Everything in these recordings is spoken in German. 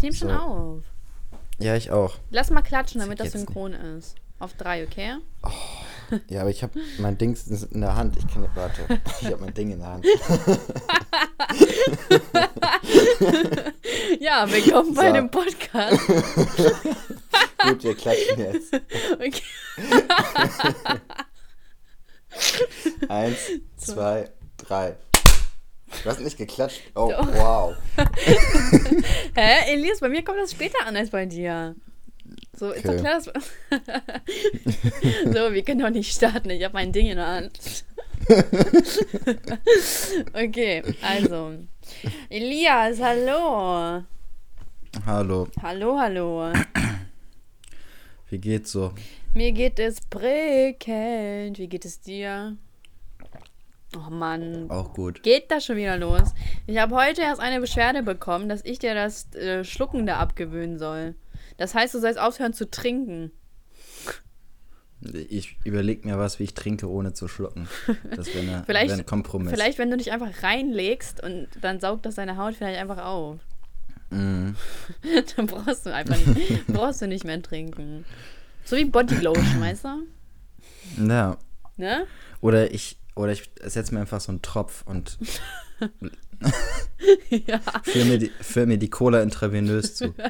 Ich nehme schon So. auf. Ja, ich auch. Lass mal klatschen, damit das Jetzt synchron ist. Auf drei, okay? Ja, aber ich habe mein Ding in der Hand. Ich kann warte. Ich habe mein Ding in der Hand. Ja, willkommen bei So. dem Podcast. Gut, wir klatschen jetzt. Okay. Eins, zwei, drei. Du hast nicht geklatscht. Oh, Doch. wow. Hä, Elias, bei mir kommt das später an als bei dir. So, ist doch Okay. klar, dass... so, wir können doch nicht starten. Ich habe mein Ding in der Hand. okay, also. Elias, hallo. Hallo, Hallo, hallo. wie geht's so? Mir geht es prickelnd. Wie geht es dir? Oh Mann. Auch gut. Geht das schon wieder los? Ich habe heute erst eine Beschwerde bekommen, dass ich dir das äh, Schlucken da abgewöhnen soll. Das heißt, du sollst aufhören zu trinken. Ich überlege mir was, wie ich trinke, ohne zu schlucken. Das wäre Vielleicht- wär ein Kompromiss. Vielleicht, wenn du dich einfach reinlegst und dann saugt das deine Haut vielleicht einfach auf. Mhm. dann brauchst du einfach nicht, brauchst du nicht mehr trinken. So wie Bodylotion, weißt du? Ja. Ne? Oder ich, oder ich setze mir einfach so einen Tropf und ja. mir, die- füll mir die Cola intravenös zu.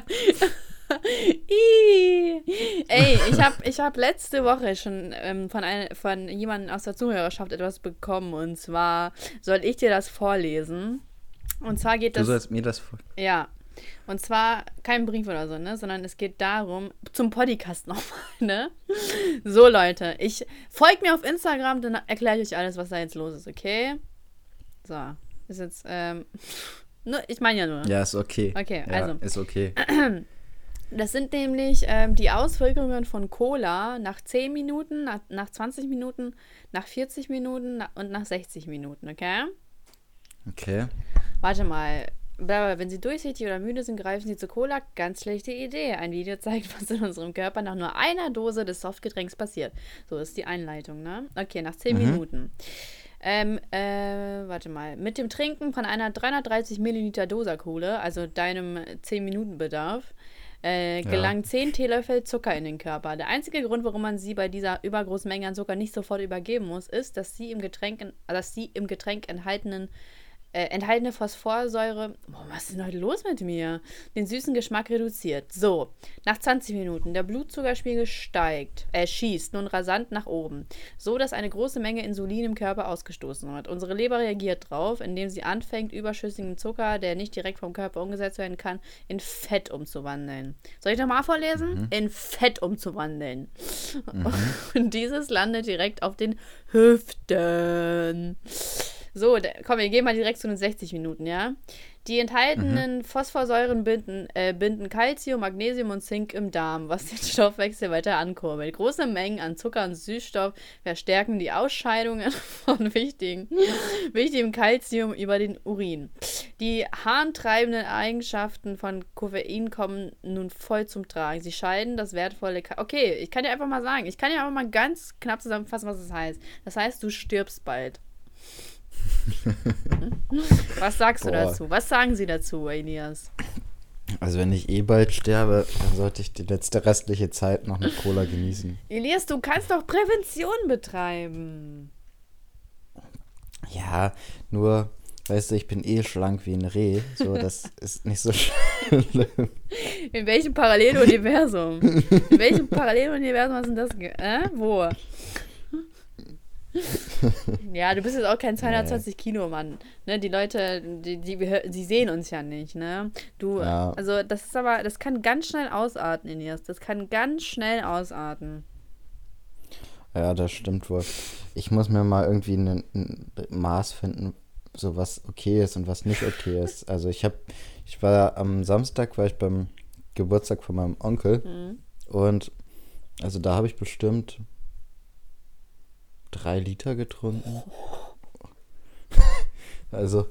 Ey, ich habe ich hab letzte Woche schon ähm, von, ein, von jemandem aus der Zuhörerschaft etwas bekommen. Und zwar soll ich dir das vorlesen. Und zwar geht Du das. sollst mir das vor. Ja. Und zwar kein Brief oder so, ne? Sondern es geht darum, zum Podcast nochmal, ne? So, Leute, ich folgt mir auf Instagram, dann erkläre ich euch alles, was da jetzt los ist, okay? So. Ist jetzt, ähm. Nur, ich meine ja nur. Ja, ist okay. Okay, ja, also. Ist okay. Das sind nämlich ähm, die Auswirkungen von Cola nach 10 Minuten, nach, nach 20 Minuten, nach 40 Minuten und nach 60 Minuten, okay? Okay. Warte mal. Blablabla, Wenn Sie durchsichtig oder müde sind, greifen Sie zu Cola. Ganz schlechte Idee. Ein Video zeigt, was in unserem Körper nach nur einer Dose des Softgetränks passiert. So ist die Einleitung, ne? Okay, nach 10 Minuten. Ähm, äh, warte mal. Mit dem Trinken von einer 330 Milliliter Dosa-Kohle, also deinem 10-Minuten-Bedarf, äh, Ja. gelangen 10 Teelöffel Zucker in den Körper. Der einzige Grund, warum man sie bei dieser übergroßen Menge an Zucker nicht sofort übergeben muss, ist, dass sie im Getränk, dass die im Getränk enthaltenen äh, enthaltene Phosphorsäure, boah, was ist denn heute los mit mir? Den süßen Geschmack reduziert. So, nach 20 Minuten, der Blutzuckerspiegel steigt, äh, schießt nun rasant nach oben, so dass eine große Menge Insulin im Körper ausgestoßen wird. Unsere Leber reagiert drauf, indem sie anfängt, überschüssigen Zucker, der nicht direkt vom Körper umgesetzt werden kann, in Fett umzuwandeln. Soll ich nochmal vorlesen? In Fett umzuwandeln. Und dieses landet direkt auf den Hüften. So, komm, wir gehen mal direkt zu den 60 Minuten, ja? Die enthaltenen Phosphorsäuren binden, äh, binden Calcium, Magnesium und Zink im Darm, was den Stoffwechsel weiter ankurbelt. Große Mengen an Zucker und Süßstoff verstärken die Ausscheidungen von wichtigen, wichtigem Calcium über den Urin. Die harntreibenden Eigenschaften von Koffein kommen nun voll zum Tragen. Sie scheiden das wertvolle. Ka okay, ich kann dir einfach mal sagen, ich kann dir einfach mal ganz knapp zusammenfassen, was das heißt. Das heißt, du stirbst bald. Was sagst du Boah. dazu? Was sagen sie dazu, Elias? Also wenn ich eh bald sterbe, dann sollte ich die letzte restliche Zeit noch mit Cola genießen. Elias, du kannst doch Prävention betreiben. Ja, nur, weißt du, ich bin eh schlank wie ein Reh. So, das ist nicht so schlimm. In welchem Paralleluniversum? In welchem Paralleluniversum hast du denn das? Äh? Wo? Ja, du bist jetzt auch kein 220 Kilo Mann. Ne, die Leute, die, die, die sehen uns ja nicht, ne? Du, Ja. also das ist aber, das kann ganz schnell ausarten, Elias. Das kann ganz schnell ausarten. Ja, das stimmt wohl. Ich muss mir mal irgendwie ein, ein Maß finden, so was okay ist und was nicht okay ist. Also ich habe, ich war am Samstag, war ich beim Geburtstag von meinem Onkel Mhm. und also da habe ich bestimmt drei Liter getrunken. Also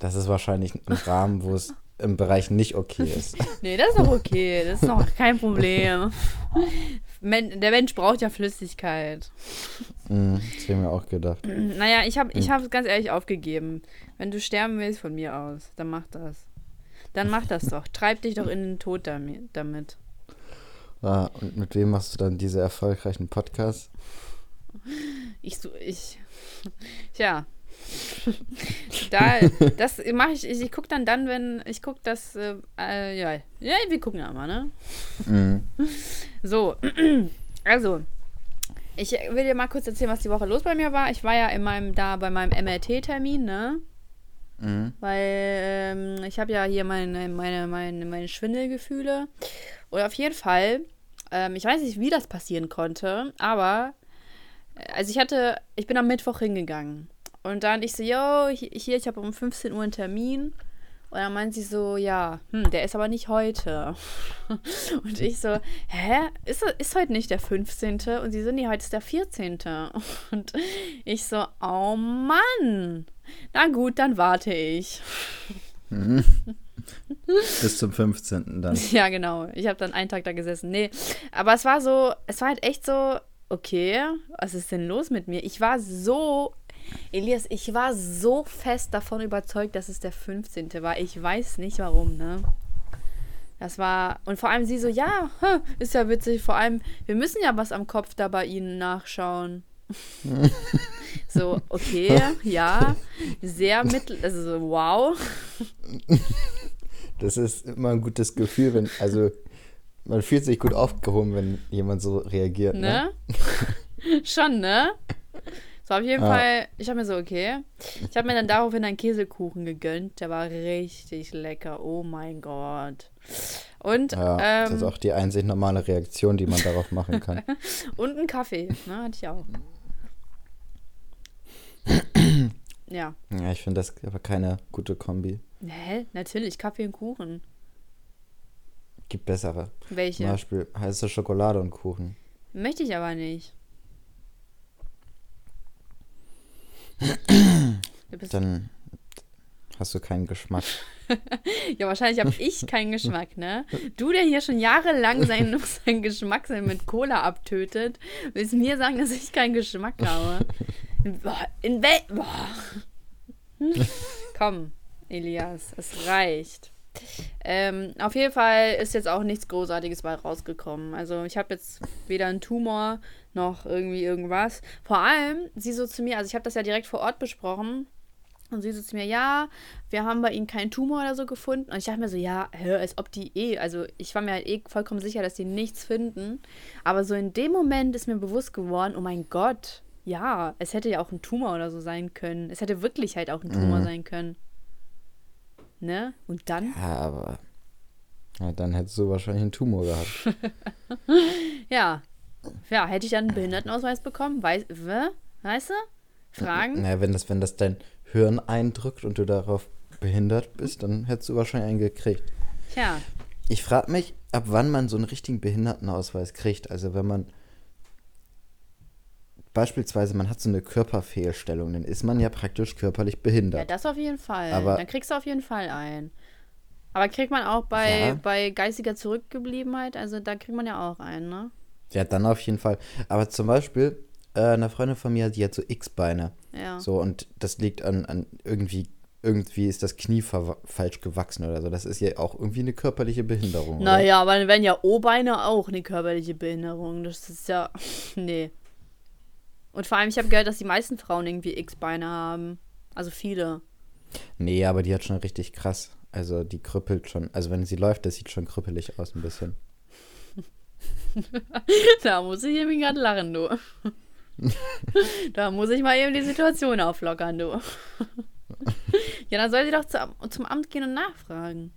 das ist wahrscheinlich ein Rahmen, wo es im Bereich nicht okay ist. Nee, das ist doch okay. Das ist doch kein Problem. Men der Mensch braucht ja Flüssigkeit. Mhm, das habe ich mir auch gedacht. Naja, ich habe ich hab ganz ehrlich aufgegeben. Wenn du sterben willst, von mir aus, dann mach das. Dann mach das doch. Treib dich doch in den Tod damit. Ah, und mit wem machst du dann diese erfolgreichen Podcasts? Ich, so, ich, tja, da, das mache ich, ich, ich gucke dann dann, wenn, ich gucke das, äh, äh, ja, ja, wir gucken ja mal, ne? Mhm. So, also, ich will dir mal kurz erzählen, was die Woche los bei mir war. Ich war ja in meinem, da bei meinem MRT-Termin, ne? Mhm. Weil ähm, ich habe ja hier meine, meine, meine, meine Schwindelgefühle. Und auf jeden Fall, ähm, ich weiß nicht, wie das passieren konnte, aber äh, also ich hatte, ich bin am Mittwoch hingegangen. Und dann ich so, yo, hier, ich habe um 15 Uhr einen Termin. Und dann meint sie so, ja, hm, der ist aber nicht heute. Und ich so, hä? Ist, ist heute nicht der 15.? Und sie so, nee, heute ist der 14. Und ich so, oh Mann. Na gut, dann warte ich. Mhm. Bis zum 15. dann. Ja, genau. Ich habe dann einen Tag da gesessen. Nee, aber es war so, es war halt echt so, okay, was ist denn los mit mir? Ich war so Elias, ich war so fest davon überzeugt, dass es der 15. war. Ich weiß nicht warum, ne? Das war, und vor allem sie so, ja, ist ja witzig, vor allem, wir müssen ja was am Kopf da bei ihnen nachschauen. so, okay, ja, sehr mittel, also so, wow. Das ist immer ein gutes Gefühl, wenn, also man fühlt sich gut aufgehoben, wenn jemand so reagiert. Ne? ne? Schon, ne? So, auf jeden ah. Fall, ich habe mir so, okay. Ich habe mir dann daraufhin einen Käsekuchen gegönnt. Der war richtig lecker. Oh mein Gott. Und, ja, ähm, das ist auch die einzig normale Reaktion, die man darauf machen kann. Und einen Kaffee, ne, hatte ich auch. ja. Ja, ich finde das aber keine gute Kombi. Hä? Natürlich, Kaffee und Kuchen. Gibt bessere. Welche? Zum Beispiel heiße Schokolade und Kuchen. Möchte ich aber nicht. Dann hast du keinen Geschmack. ja, wahrscheinlich habe ich keinen Geschmack, ne? Du, der hier schon jahrelang seinen, seinen Geschmack mit Cola abtötet, willst mir sagen, dass ich keinen Geschmack habe. Boah, in wel. Boah. Komm, Elias, es reicht. Ähm, auf jeden Fall ist jetzt auch nichts Großartiges bei rausgekommen. Also ich habe jetzt weder einen Tumor noch irgendwie irgendwas. Vor allem, sie so zu mir, also ich habe das ja direkt vor Ort besprochen. Und sie so zu mir, ja, wir haben bei ihnen keinen Tumor oder so gefunden. Und ich dachte mir so, ja, hör, als ob die eh, also ich war mir halt eh vollkommen sicher, dass die nichts finden. Aber so in dem Moment ist mir bewusst geworden, oh mein Gott, ja, es hätte ja auch ein Tumor oder so sein können. Es hätte wirklich halt auch ein Tumor mhm. sein können. Ne? Und dann? Ja, aber ja, dann hättest du wahrscheinlich einen Tumor gehabt. ja, ja, hätte ich dann einen Behindertenausweis bekommen? Weiß, weißt du? Fragen? Naja, wenn das, wenn das dein Hirn eindrückt und du darauf behindert bist, dann hättest du wahrscheinlich einen gekriegt. Tja. Ich frage mich, ab wann man so einen richtigen Behindertenausweis kriegt. Also wenn man beispielsweise, man hat so eine Körperfehlstellung, dann ist man ja praktisch körperlich behindert. Ja, das auf jeden Fall. Aber dann kriegst du auf jeden Fall ein. Aber kriegt man auch bei, ja. bei geistiger Zurückgebliebenheit, also da kriegt man ja auch einen, ne? Ja, dann auf jeden Fall. Aber zum Beispiel, äh, eine Freundin von mir, die hat so X-Beine. Ja. So, und das liegt an, an irgendwie, irgendwie ist das Knie falsch gewachsen oder so. Das ist ja auch irgendwie eine körperliche Behinderung. Naja, aber dann wären ja O-Beine auch eine körperliche Behinderung. Das ist ja. nee. Und vor allem, ich habe gehört, dass die meisten Frauen irgendwie X-Beine haben. Also viele. Nee, aber die hat schon richtig krass. Also die krüppelt schon. Also wenn sie läuft, das sieht schon krüppelig aus ein bisschen. da muss ich irgendwie gerade lachen, du. da muss ich mal eben die Situation auflockern, du. ja, dann soll sie doch zu, zum Amt gehen und nachfragen.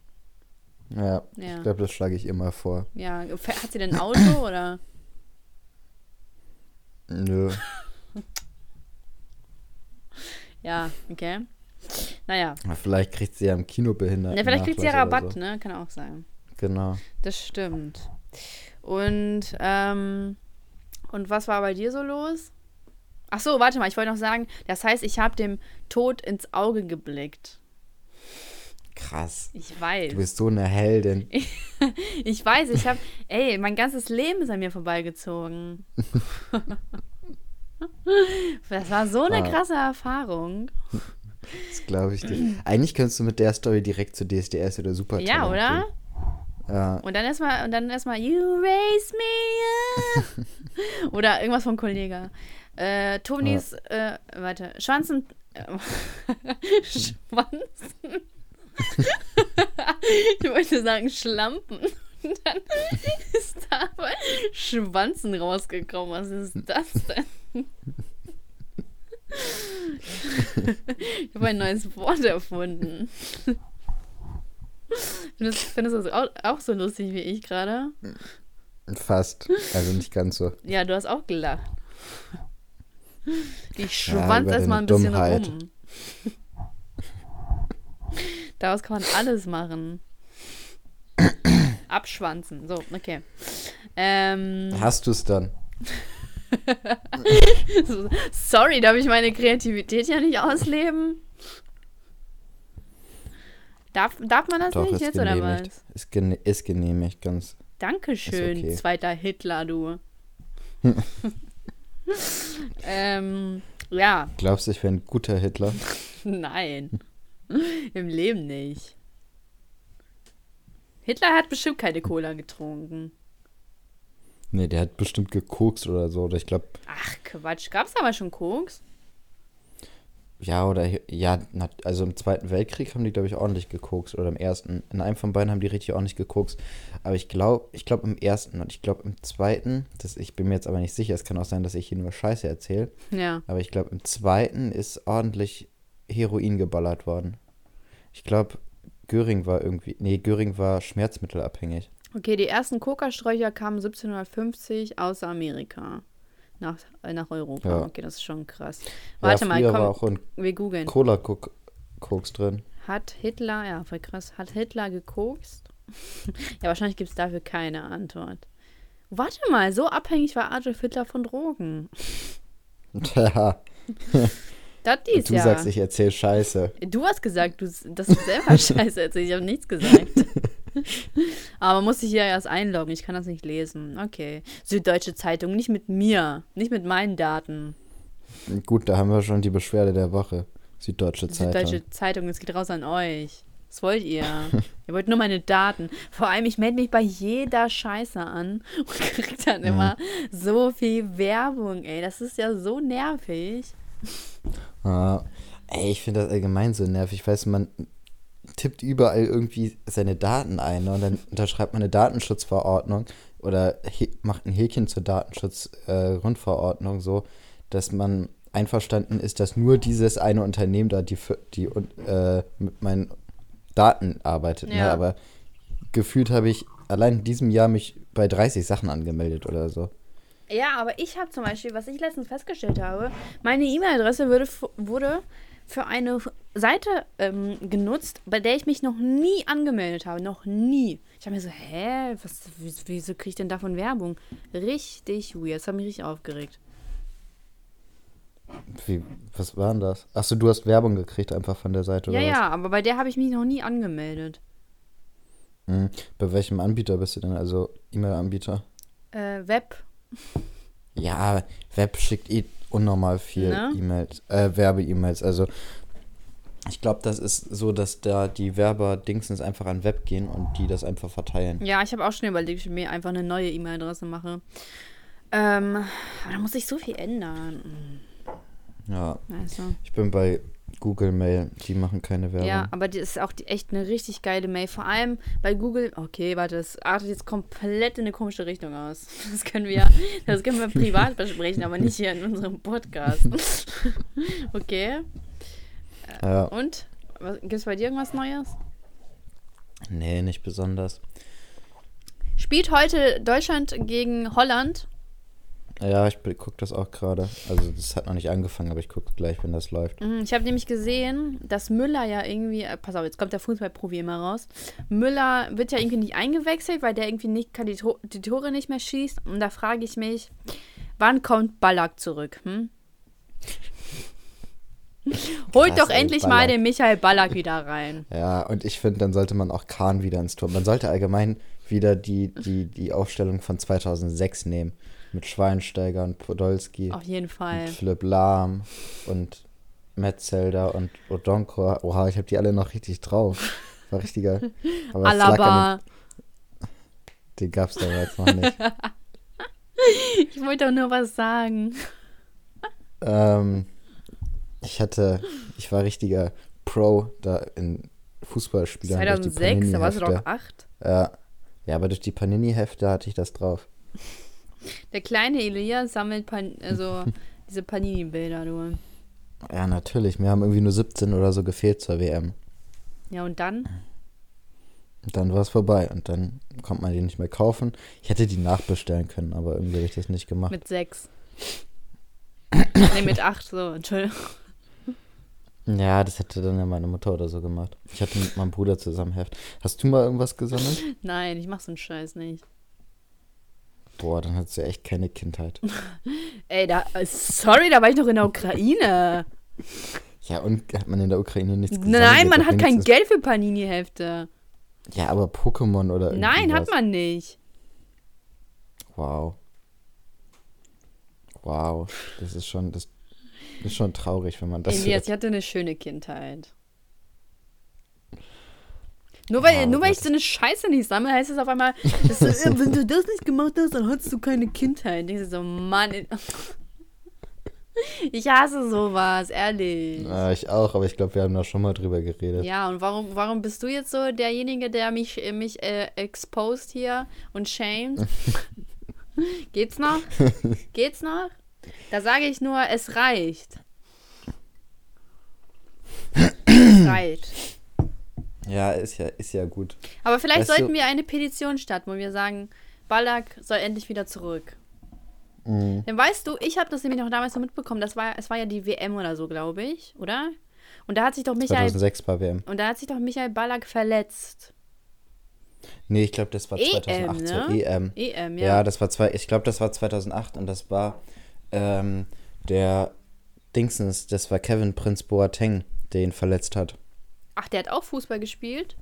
Ja, ja. ich glaube, das schlage ich immer vor. Ja, hat sie denn ein Auto oder? Nö. ja, okay. Naja. Vielleicht kriegt sie ja im Kino behindert. Ja, vielleicht kriegt sie ja Rabatt, so. ne? Kann auch sein. Genau. Das stimmt. Und, ähm, und was war bei dir so los? Ach so, warte mal, ich wollte noch sagen, das heißt, ich habe dem Tod ins Auge geblickt. Krass. Ich weiß. Du bist so eine Heldin. ich weiß, ich habe, ey, mein ganzes Leben ist an mir vorbeigezogen. das war so eine ah. krasse Erfahrung. Das glaube ich dir. Eigentlich könntest du mit der Story direkt zu DSDS oder Super Ja, oder? Gehen. Ja. Und dann erstmal, und dann erstmal, you raise me up. oder irgendwas vom Kollege. Äh, Tonis, ja. äh, warte, Schwanzen, äh, Schwanzen. ich wollte sagen Schlampen. Und dann ist da aber Schwanzen rausgekommen. Was ist das denn? ich habe ein neues Wort erfunden. Findest, findest du das auch, auch so lustig wie ich gerade? Fast. Also nicht ganz so. Ja, du hast auch gelacht. Ich schwanz ja, erstmal ein bisschen Dummheit. rum. Daraus kann man alles machen. Abschwanzen. So, okay. Ähm, Hast du es dann? Sorry, darf ich meine Kreativität ja nicht ausleben? Darf, darf man das Doch, nicht jetzt oder was? Ist, gene ist genehmigt, ganz. Dankeschön, okay. zweiter Hitler, du. ähm, ja. Glaubst du, ich wäre ein guter Hitler? Nein. Im Leben nicht. Hitler hat bestimmt keine Cola getrunken. Nee, der hat bestimmt gekokst oder so. Oder ich glaube. Ach, Quatsch. Gab es aber schon Koks? Ja, oder ja, also im Zweiten Weltkrieg haben die, glaube ich, ordentlich gekokst. Oder im Ersten. In einem von beiden haben die richtig ordentlich gekokst. Aber ich glaube, ich glaube im ersten und ich glaube im zweiten, das, ich bin mir jetzt aber nicht sicher, es kann auch sein, dass ich hier nur Scheiße erzähle. Ja. Aber ich glaube, im zweiten ist ordentlich Heroin geballert worden. Ich glaube, Göring war irgendwie. Nee, Göring war schmerzmittelabhängig. Okay, die ersten Kokasträucher kamen 1750 aus Amerika. Nach, äh, nach Europa. Ja. Okay, das ist schon krass. Warte ja, mal, komm, war auch wir googeln. Cola-Koks drin. Hat Hitler, ja, voll krass, hat Hitler gekokst? ja, wahrscheinlich gibt es dafür keine Antwort. Warte mal, so abhängig war Adolf Hitler von Drogen. Ja. Das dies du ja. sagst, ich erzähle Scheiße. Du hast gesagt, du, dass du selber Scheiße erzählst. Ich habe nichts gesagt. Aber muss ich hier erst einloggen. Ich kann das nicht lesen. Okay. Süddeutsche Zeitung, nicht mit mir. Nicht mit meinen Daten. Gut, da haben wir schon die Beschwerde der Woche. Süddeutsche Zeitung. Süddeutsche Zeitung, es geht raus an euch. Was wollt ihr? ihr wollt nur meine Daten. Vor allem, ich melde mich bei jeder Scheiße an und krieg dann mhm. immer so viel Werbung, ey. Das ist ja so nervig. Ah, ey, ich finde das allgemein so nervig. Ich weiß, man tippt überall irgendwie seine Daten ein ne? und dann unterschreibt man eine Datenschutzverordnung oder macht ein Häkchen zur Datenschutzgrundverordnung äh, so, dass man einverstanden ist, dass nur dieses eine Unternehmen da die, die äh, mit meinen Daten arbeitet. Ne? Ja. Ne? Aber gefühlt habe ich allein in diesem Jahr mich bei 30 Sachen angemeldet oder so. Ja, aber ich habe zum Beispiel, was ich letztens festgestellt habe, meine E-Mail-Adresse wurde für eine Seite ähm, genutzt, bei der ich mich noch nie angemeldet habe. Noch nie. Ich habe mir so, hä, was, wieso kriege ich denn davon Werbung? Richtig weird. Das hat mich richtig aufgeregt. Wie, was war denn das? Achso, du hast Werbung gekriegt einfach von der Seite, ja, oder? Ja, ja, aber bei der habe ich mich noch nie angemeldet. Hm. Bei welchem Anbieter bist du denn? Also E-Mail-Anbieter? Äh, Web. Ja, Web schickt eh unnormal viel ne? E-Mails, äh, Werbe-E-Mails. Also ich glaube, das ist so, dass da die Werber-Dingsens einfach an Web gehen und die das einfach verteilen. Ja, ich habe auch schon überlegt, ich mir einfach eine neue E-Mail-Adresse mache. Ähm, aber da muss ich so viel ändern. Ja. Also. Ich bin bei Google Mail, die machen keine Werbung. Ja, aber die ist auch die, echt eine richtig geile Mail. Vor allem bei Google, okay, warte, das artet jetzt komplett in eine komische Richtung aus. Das können wir, das können wir privat besprechen, aber nicht hier in unserem Podcast. okay. Ja. Und? Gibt es bei dir irgendwas Neues? Nee, nicht besonders. Spielt heute Deutschland gegen Holland? Ja, ich gucke das auch gerade. Also das hat noch nicht angefangen, aber ich gucke gleich, wenn das läuft. Mhm, ich habe nämlich gesehen, dass Müller ja irgendwie, äh, pass auf, jetzt kommt der Fußballprofi immer raus. Müller wird ja irgendwie nicht eingewechselt, weil der irgendwie nicht kann die, Tor die Tore nicht mehr schießt. Und da frage ich mich, wann kommt Ballack zurück? Hm? Holt Krass, doch ey, endlich Ballack. mal den Michael Ballack wieder rein. Ja, und ich finde, dann sollte man auch Kahn wieder ins Tor. Man sollte allgemein wieder die, die, die Aufstellung von 2006 nehmen mit Schweinsteiger und Podolski. Auf jeden Fall. Und Philipp Lahm und Metzelder und Odonko. Oha, ich habe die alle noch richtig drauf. War richtiger. Aber Alaba. den gab es damals noch nicht. Ich wollte doch nur was sagen. ähm, ich hatte, ich war richtiger Pro da in Fußballspielern. durch die 2006, da warst du doch acht. Ja. ja, aber durch die Panini-Hefte hatte ich das drauf. Der kleine Elias sammelt Pan also diese Panini-Bilder nur. Ja, natürlich. Mir haben irgendwie nur 17 oder so gefehlt zur WM. Ja, und dann? Und dann war es vorbei und dann konnte man die nicht mehr kaufen. Ich hätte die nachbestellen können, aber irgendwie habe ich das nicht gemacht. Mit sechs. nee, mit acht, so, Entschuldigung. Ja, das hätte dann ja meine Mutter oder so gemacht. Ich hatte mit meinem Bruder zusammen Heft. Hast du mal irgendwas gesammelt? Nein, ich mach so einen Scheiß nicht. Boah, dann hattest du echt keine Kindheit. Ey, da, sorry, da war ich noch in der Ukraine. Ja, und hat man in der Ukraine nichts gesammelt? Nein, man hat kein Geld für Panini-Hefte. Ja, aber Pokémon oder irgendwie Nein, hat man nicht. Wow. Wow. Das ist schon, das ist schon traurig, wenn man das Elias, hört. ich hatte eine schöne Kindheit. Nur weil, Ja, nur weil ich so eine Scheiße nicht sammle, heißt es auf einmal, dass, äh, wenn du das nicht gemacht hast, dann hattest du keine Kindheit. Ich so, Mann. Ich hasse sowas, ehrlich. Ja, ich auch, aber ich glaube, wir haben da schon mal drüber geredet. Ja, und warum, warum bist du jetzt so derjenige, der mich, äh, mich äh, exposed hier und shamed? Geht's noch? Geht's noch? Da sage ich nur, es reicht. Es reicht. Ja, ist ja, ist ja gut. Aber vielleicht Weißt du- sollten wir eine Petition starten, wo wir sagen, Ballack soll endlich wieder zurück. Mhm. Denn weißt du, ich habe das nämlich noch damals so mitbekommen, das war, es war ja die WM oder so, glaube ich, oder? Und da hat sich doch Michael 2006 bei WM. und da hat sich doch Michael Ballack verletzt. Nee, ich glaube, das war EM, 2008 zur ne? EM. EM, Ja, ja. das war zwei, ich glaube, das war 2008 und das war ähm, der Dingsens, das war Kevin Prinz Boateng, der ihn verletzt hat. Ach, der hat auch Fußball gespielt?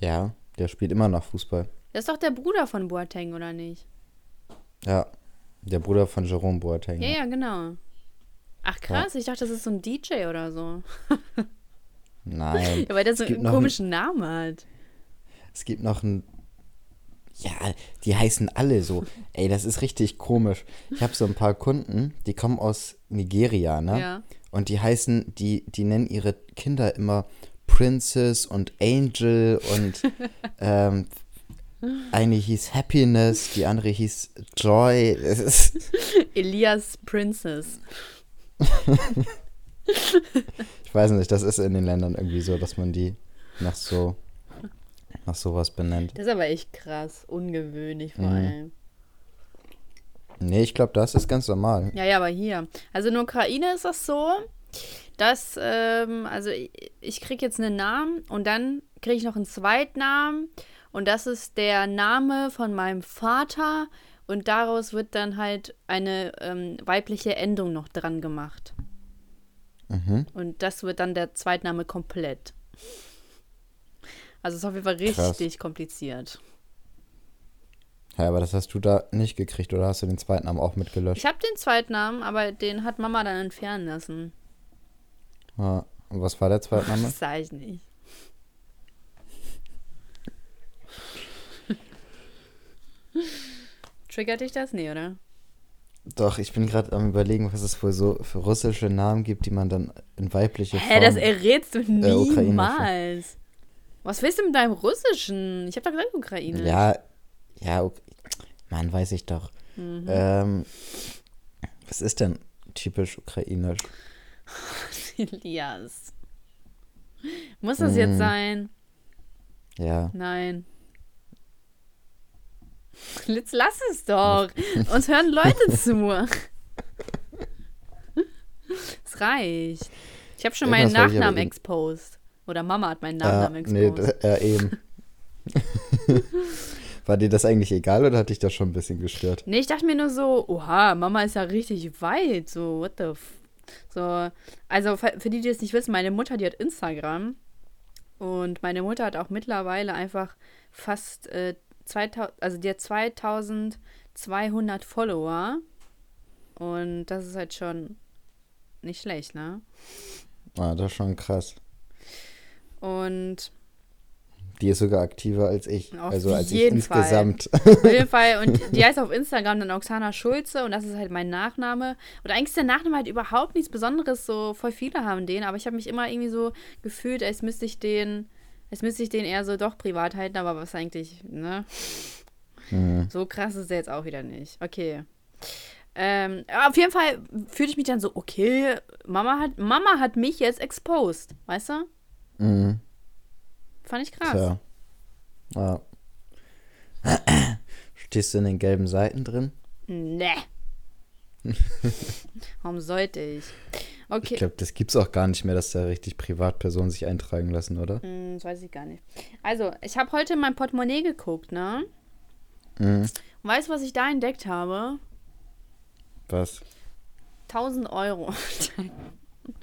Ja, der spielt immer noch Fußball. Das ist doch der Bruder von Boateng, oder nicht? Ja, der Bruder von Jerome Boateng. Ja, ja, genau. Ach krass, ich dachte, das ist so ein DJ oder so. Nein. Ja, weil der so einen noch einen- komischen Namen hat. Es gibt noch ein. Ja, die heißen alle so. Ey, das ist richtig komisch. Ich habe so ein paar Kunden, die kommen aus Nigeria, ne? Ja. Und die heißen, die, die nennen ihre Kinder immer Princess und Angel und ähm, eine hieß Happiness, die andere hieß Joy. Elias Princess. ich weiß nicht, das ist in den Ländern irgendwie so, dass man die nach so nach sowas benennt. Das ist aber echt krass. Ungewöhnlich vor Mhm. allem. Nee, ich glaube, das ist ganz normal. Ja, ja, aber hier. Also in der Ukraine ist das so, dass, ähm, also ich, ich kriege jetzt einen Namen und dann kriege ich noch einen Zweitnamen und das ist der Name von meinem Vater und daraus wird dann halt eine ähm, weibliche Endung noch dran gemacht. Mhm. Und das wird dann der Zweitname komplett. Also es ist auf jeden Fall Krass. richtig kompliziert. Ja, aber das hast du da nicht gekriegt oder hast du den zweiten Namen auch mitgelöscht? Ich habe den Zweitnamen, aber den hat Mama dann entfernen lassen. Ja. Und was war der Zweitname? Das sag ich nicht. Triggert dich das? Nee, oder? Doch, ich bin gerade am überlegen, was es wohl so für russische Namen gibt, die man dann in weibliche Hä, Form... das errätst du ukrainische. niemals. Was willst du mit deinem Russischen? Ich habe doch gesagt Ukraine. Ja, ja, okay. Mann, weiß ich doch. Mhm. Ähm, was ist denn typisch ukrainisch? Elias. Muss das jetzt Mhm. sein? Ja, Nein. Jetzt lass es doch. Uns hören Leute zu. Es reicht. Ich habe schon meinen Nachnamen exposed. Oder Mama hat meinen äh, Nachnamen nee, exposed. d- äh, eben. War dir das eigentlich egal oder hat dich das schon ein bisschen gestört? Nee, ich dachte mir nur so, oha, Mama ist ja richtig weit. So, what the f So, also für für die, die es nicht wissen, meine Mutter, die hat Instagram. Und meine Mutter hat auch mittlerweile einfach fast äh, 2000, also die hat 2200 Follower. Und das ist halt schon nicht schlecht, ne? Ah, das ist schon krass. Und Die ist sogar aktiver als ich. Auf also als ich insgesamt. auf jeden Fall, und die heißt auf Instagram dann Oksana Schulze und das ist halt mein Nachname. Und eigentlich ist der Nachname halt überhaupt nichts Besonderes, so voll viele haben den, aber ich habe mich immer irgendwie so gefühlt, als müsste ich den, als müsste ich den eher so doch privat halten, aber was eigentlich, ne? Mhm. So krass ist er jetzt auch wieder nicht. Okay. Ähm, auf jeden Fall fühlte ich mich dann so, okay, Mama hat, Mama hat mich jetzt exposed, weißt du? Mhm. Fand ich krass. Ja. Stehst du in den gelben Seiten drin? Nee. Warum sollte ich? Okay. Ich glaube, das gibt's auch gar nicht mehr, dass da richtig Privatpersonen sich eintragen lassen, oder? Hm, das weiß ich gar nicht. Also, ich habe heute in mein Portemonnaie geguckt, ne? Und weißt du, was ich da entdeckt habe? Was? 1000 Euro.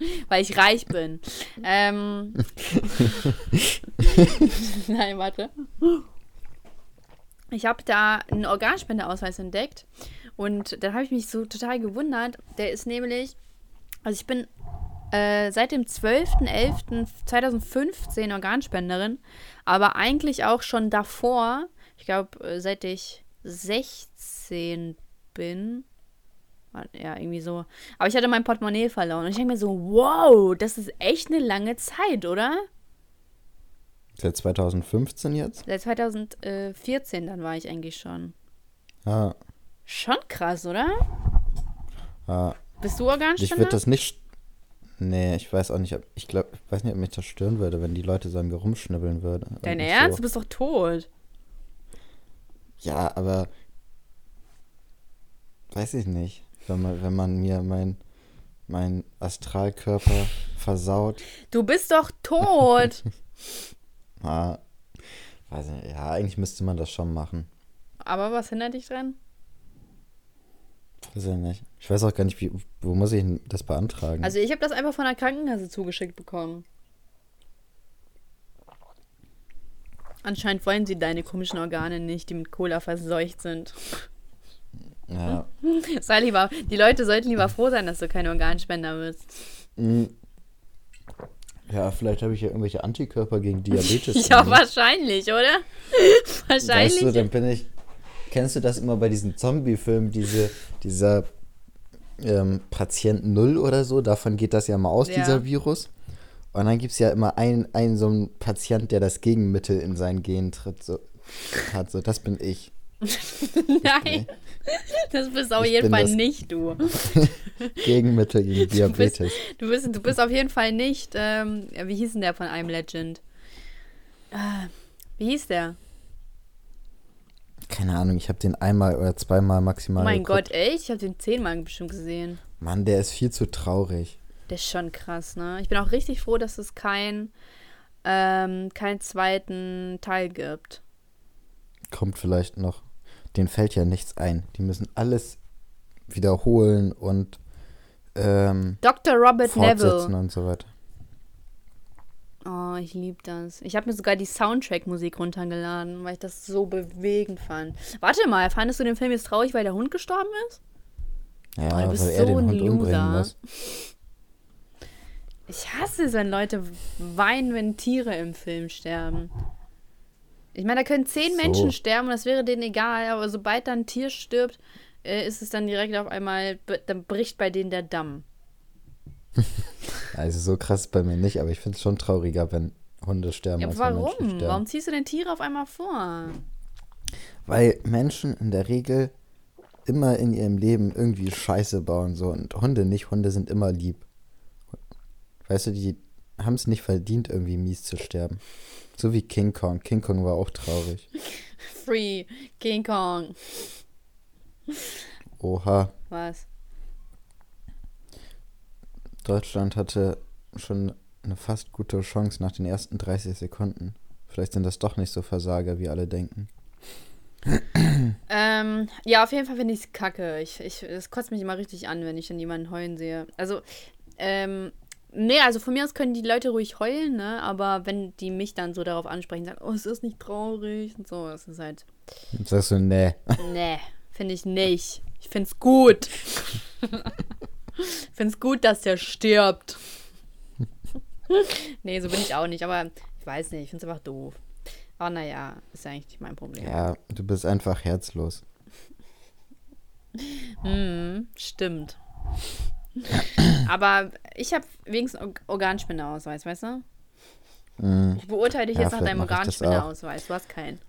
Weil ich reich bin. Ähm. Nein, warte. Ich habe da einen Organspendeausweis entdeckt und da habe ich mich so total gewundert. Der ist nämlich, also ich bin äh, seit dem 12.11.2015 Organspenderin, aber eigentlich auch schon davor, ich glaube, äh, seit ich 16 bin. Ja, irgendwie so. Aber ich hatte mein Portemonnaie verloren. Und ich denke mir so, wow, das ist echt eine lange Zeit, oder? Seit 2015 jetzt? Seit 2014 dann war ich eigentlich schon. Ja. Schon krass, oder? ja. Bist du Ich Organspender? würde das nicht. Nee, ich weiß auch nicht, ob. Ich glaube, ich weiß nicht, ob mich das stören würde, wenn die Leute so an mir rumschnibbeln würden. Dein ich Ernst? Du So. bist doch tot. Ja, aber. Weiß ich nicht. Wenn man, wenn man mir mein, mein Astralkörper versaut. Du bist doch tot. Ah, weiß nicht. Ja, eigentlich müsste man das schon machen. Aber was hindert dich dran? Weiß ich nicht. Ich weiß auch gar nicht, wie, wo muss ich das beantragen? Also ich habe das einfach von der Krankenkasse zugeschickt bekommen. Anscheinend wollen sie deine komischen Organe nicht, die mit Cola verseucht sind. Ja. Sei lieber, die Leute sollten lieber froh sein, dass du kein Organspender bist. Mm. Ja, vielleicht habe ich ja irgendwelche Antikörper gegen Diabetes. Ja, ne? wahrscheinlich, oder? wahrscheinlich. Weißt du, dann bin ich. Kennst du das immer bei diesen Zombie-Filmen, diese, dieser ähm, Patient Null oder so? Davon geht das ja mal aus, Ja. dieser Virus. Und dann gibt es ja immer einen, einen so einen Patient, der das Gegenmittel in sein Gen tritt, so, hat. So, das bin ich. Nein, das bist auf Ich jeden Fall nicht du. Gegenmittel gegen Du bist, Diabetes. du, bist, du bist auf jeden Fall nicht, ähm, wie hieß denn der von einem Legend? Ah, wie hieß der? Keine Ahnung, ich habe den einmal oder zweimal Oh maximal mein geguckt. Gott, echt? Ich habe den zehnmal bestimmt gesehen. Mann, der ist viel zu traurig. Der ist schon krass, ne? Ich bin auch richtig froh, dass es kein, ähm, keinen zweiten Teil gibt. Kommt vielleicht noch. Denen fällt ja nichts ein. Die müssen alles wiederholen und ähm, Dr. Robert fortsetzen Neville. und so weiter. Oh, ich liebe das. Ich habe mir sogar die Soundtrack-Musik runtergeladen, weil ich das so bewegend fand. Warte mal, fandest du den Film jetzt traurig, weil der Hund gestorben ist? Ja, Oh, du bist so ein Loser. Ich hasse es, wenn Leute weinen, wenn Tiere im Film sterben. Ich meine, da können zehn So. Menschen sterben und das wäre denen egal, aber sobald da ein Tier stirbt, äh, ist es dann direkt auf einmal, dann bricht bei denen der Damm. Also so krass ist bei mir nicht, aber ich finde es schon trauriger, wenn Hunde sterben. Ja, als warum? sterben. Warum ziehst du denn Tiere auf einmal vor? Weil Menschen in der Regel immer in ihrem Leben irgendwie Scheiße bauen so und Hunde nicht. Hunde sind immer lieb. Weißt du, die haben es nicht verdient, irgendwie mies zu sterben. So wie King Kong. King Kong war auch traurig. Free King Kong. Oha. Was? Deutschland hatte schon eine fast gute Chance nach den ersten 30 Sekunden. Vielleicht sind das doch nicht so Versager, wie alle denken. Ähm, ja, auf jeden Fall finde ich es kacke. Ich, ich, das kotzt mich immer richtig an, wenn ich dann jemanden heulen sehe. Also, ähm, nee, also von mir aus können die Leute ruhig heulen, ne? Aber wenn die mich dann so darauf ansprechen, sagen, oh, es ist nicht traurig und so, das ist halt, Jetzt sagst du, nee. nee, finde ich nicht. Ich finde es gut. Ich finde es gut, dass der stirbt. nee, so bin ich auch nicht, aber ich weiß nicht, ich finde es einfach doof. Aber naja, ist ja eigentlich nicht mein Problem. Ja, du bist einfach herzlos. Hm, stimmt. Aber ich habe wenigstens Or- Organspendeausweis, weißt du? Mm. Ich beurteile dich Ja, jetzt nach deinem. Organspendeausweis. Du hast keinen.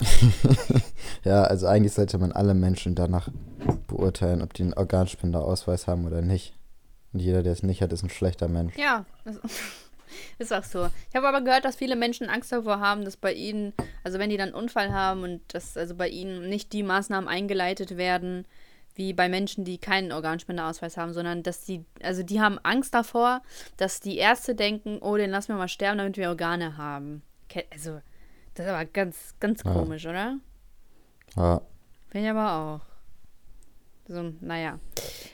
Ja, also eigentlich sollte man alle Menschen danach beurteilen, ob die einen Organspenderausweis haben oder nicht. Und jeder, der es nicht hat, ist ein schlechter Mensch. Ja, das ist auch so. Ich habe aber gehört, dass viele Menschen Angst davor haben, dass bei ihnen, also wenn die dann einen Unfall haben und dass also bei ihnen nicht die Maßnahmen eingeleitet werden, wie bei Menschen, die keinen Organspenderausweis haben, sondern dass die, also die haben Angst davor, dass die Ärzte denken, oh, den lassen wir mal sterben, damit wir Organe haben. Also, das ist aber ganz, ganz Ja. komisch, oder? Ja. Bin ich aber auch. So, naja.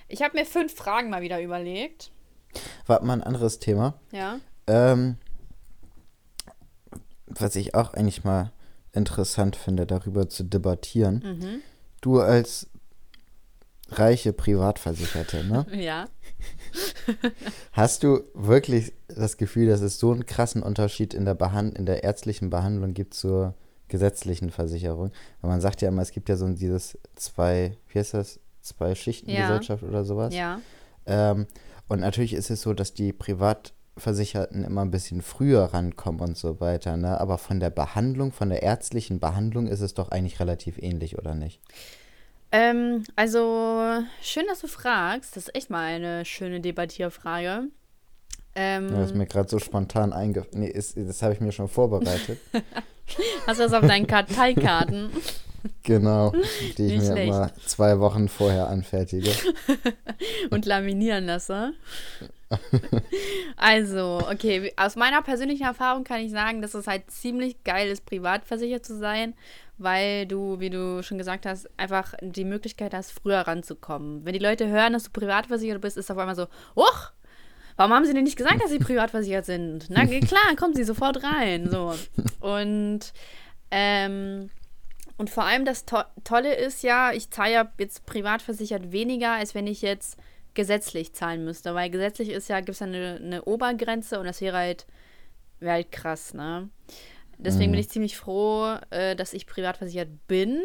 Ich habe mir fünf Fragen mal wieder überlegt. Warte mal, ein anderes Thema. Ja. Ähm, was ich auch eigentlich mal interessant finde, darüber zu debattieren. Mhm. Du als reiche Privatversicherte, ne? Ja. Hast du wirklich das Gefühl, dass es so einen krassen Unterschied in der, Behand in der ärztlichen Behandlung gibt zur gesetzlichen Versicherung? Weil man sagt ja immer, es gibt ja so dieses zwei, wie heißt das? Zwei Schichtengesellschaft oder sowas. Ja. Ähm, und natürlich ist es so, dass die Privatversicherten immer ein bisschen früher rankommen und so weiter, ne? Aber von der Behandlung, von der ärztlichen Behandlung ist es doch eigentlich relativ ähnlich, oder nicht? Ähm, also, schön, dass du fragst. Das ist echt mal eine schöne Debattierfrage. Ähm, Ja, Das ist mir gerade so spontan eingefallen. Nee, ist, das habe ich mir schon vorbereitet. hast du das auf deinen Karteikarten? genau. Die ich Nicht mir schlecht. immer zwei Wochen vorher anfertige. und laminieren lasse. Also, okay, aus meiner persönlichen Erfahrung kann ich sagen, dass es halt ziemlich geil ist, privatversichert zu sein, weil du, wie du schon gesagt hast, einfach die Möglichkeit hast, früher ranzukommen. Wenn die Leute hören, dass du privatversichert bist, ist auf einmal so, uch, warum haben sie denn nicht gesagt, dass sie privatversichert sind? Na klar, kommen sie sofort rein. So. Und ähm, und vor allem das to Tolle ist ja, ich zahle ja jetzt privat versichert weniger, als wenn ich jetzt gesetzlich zahlen müsste. Weil gesetzlich ist ja, gibt es ja eine, eine Obergrenze und das wäre halt, wäre halt krass, ne? Deswegen Mhm. bin ich ziemlich froh, äh, dass ich privat versichert bin.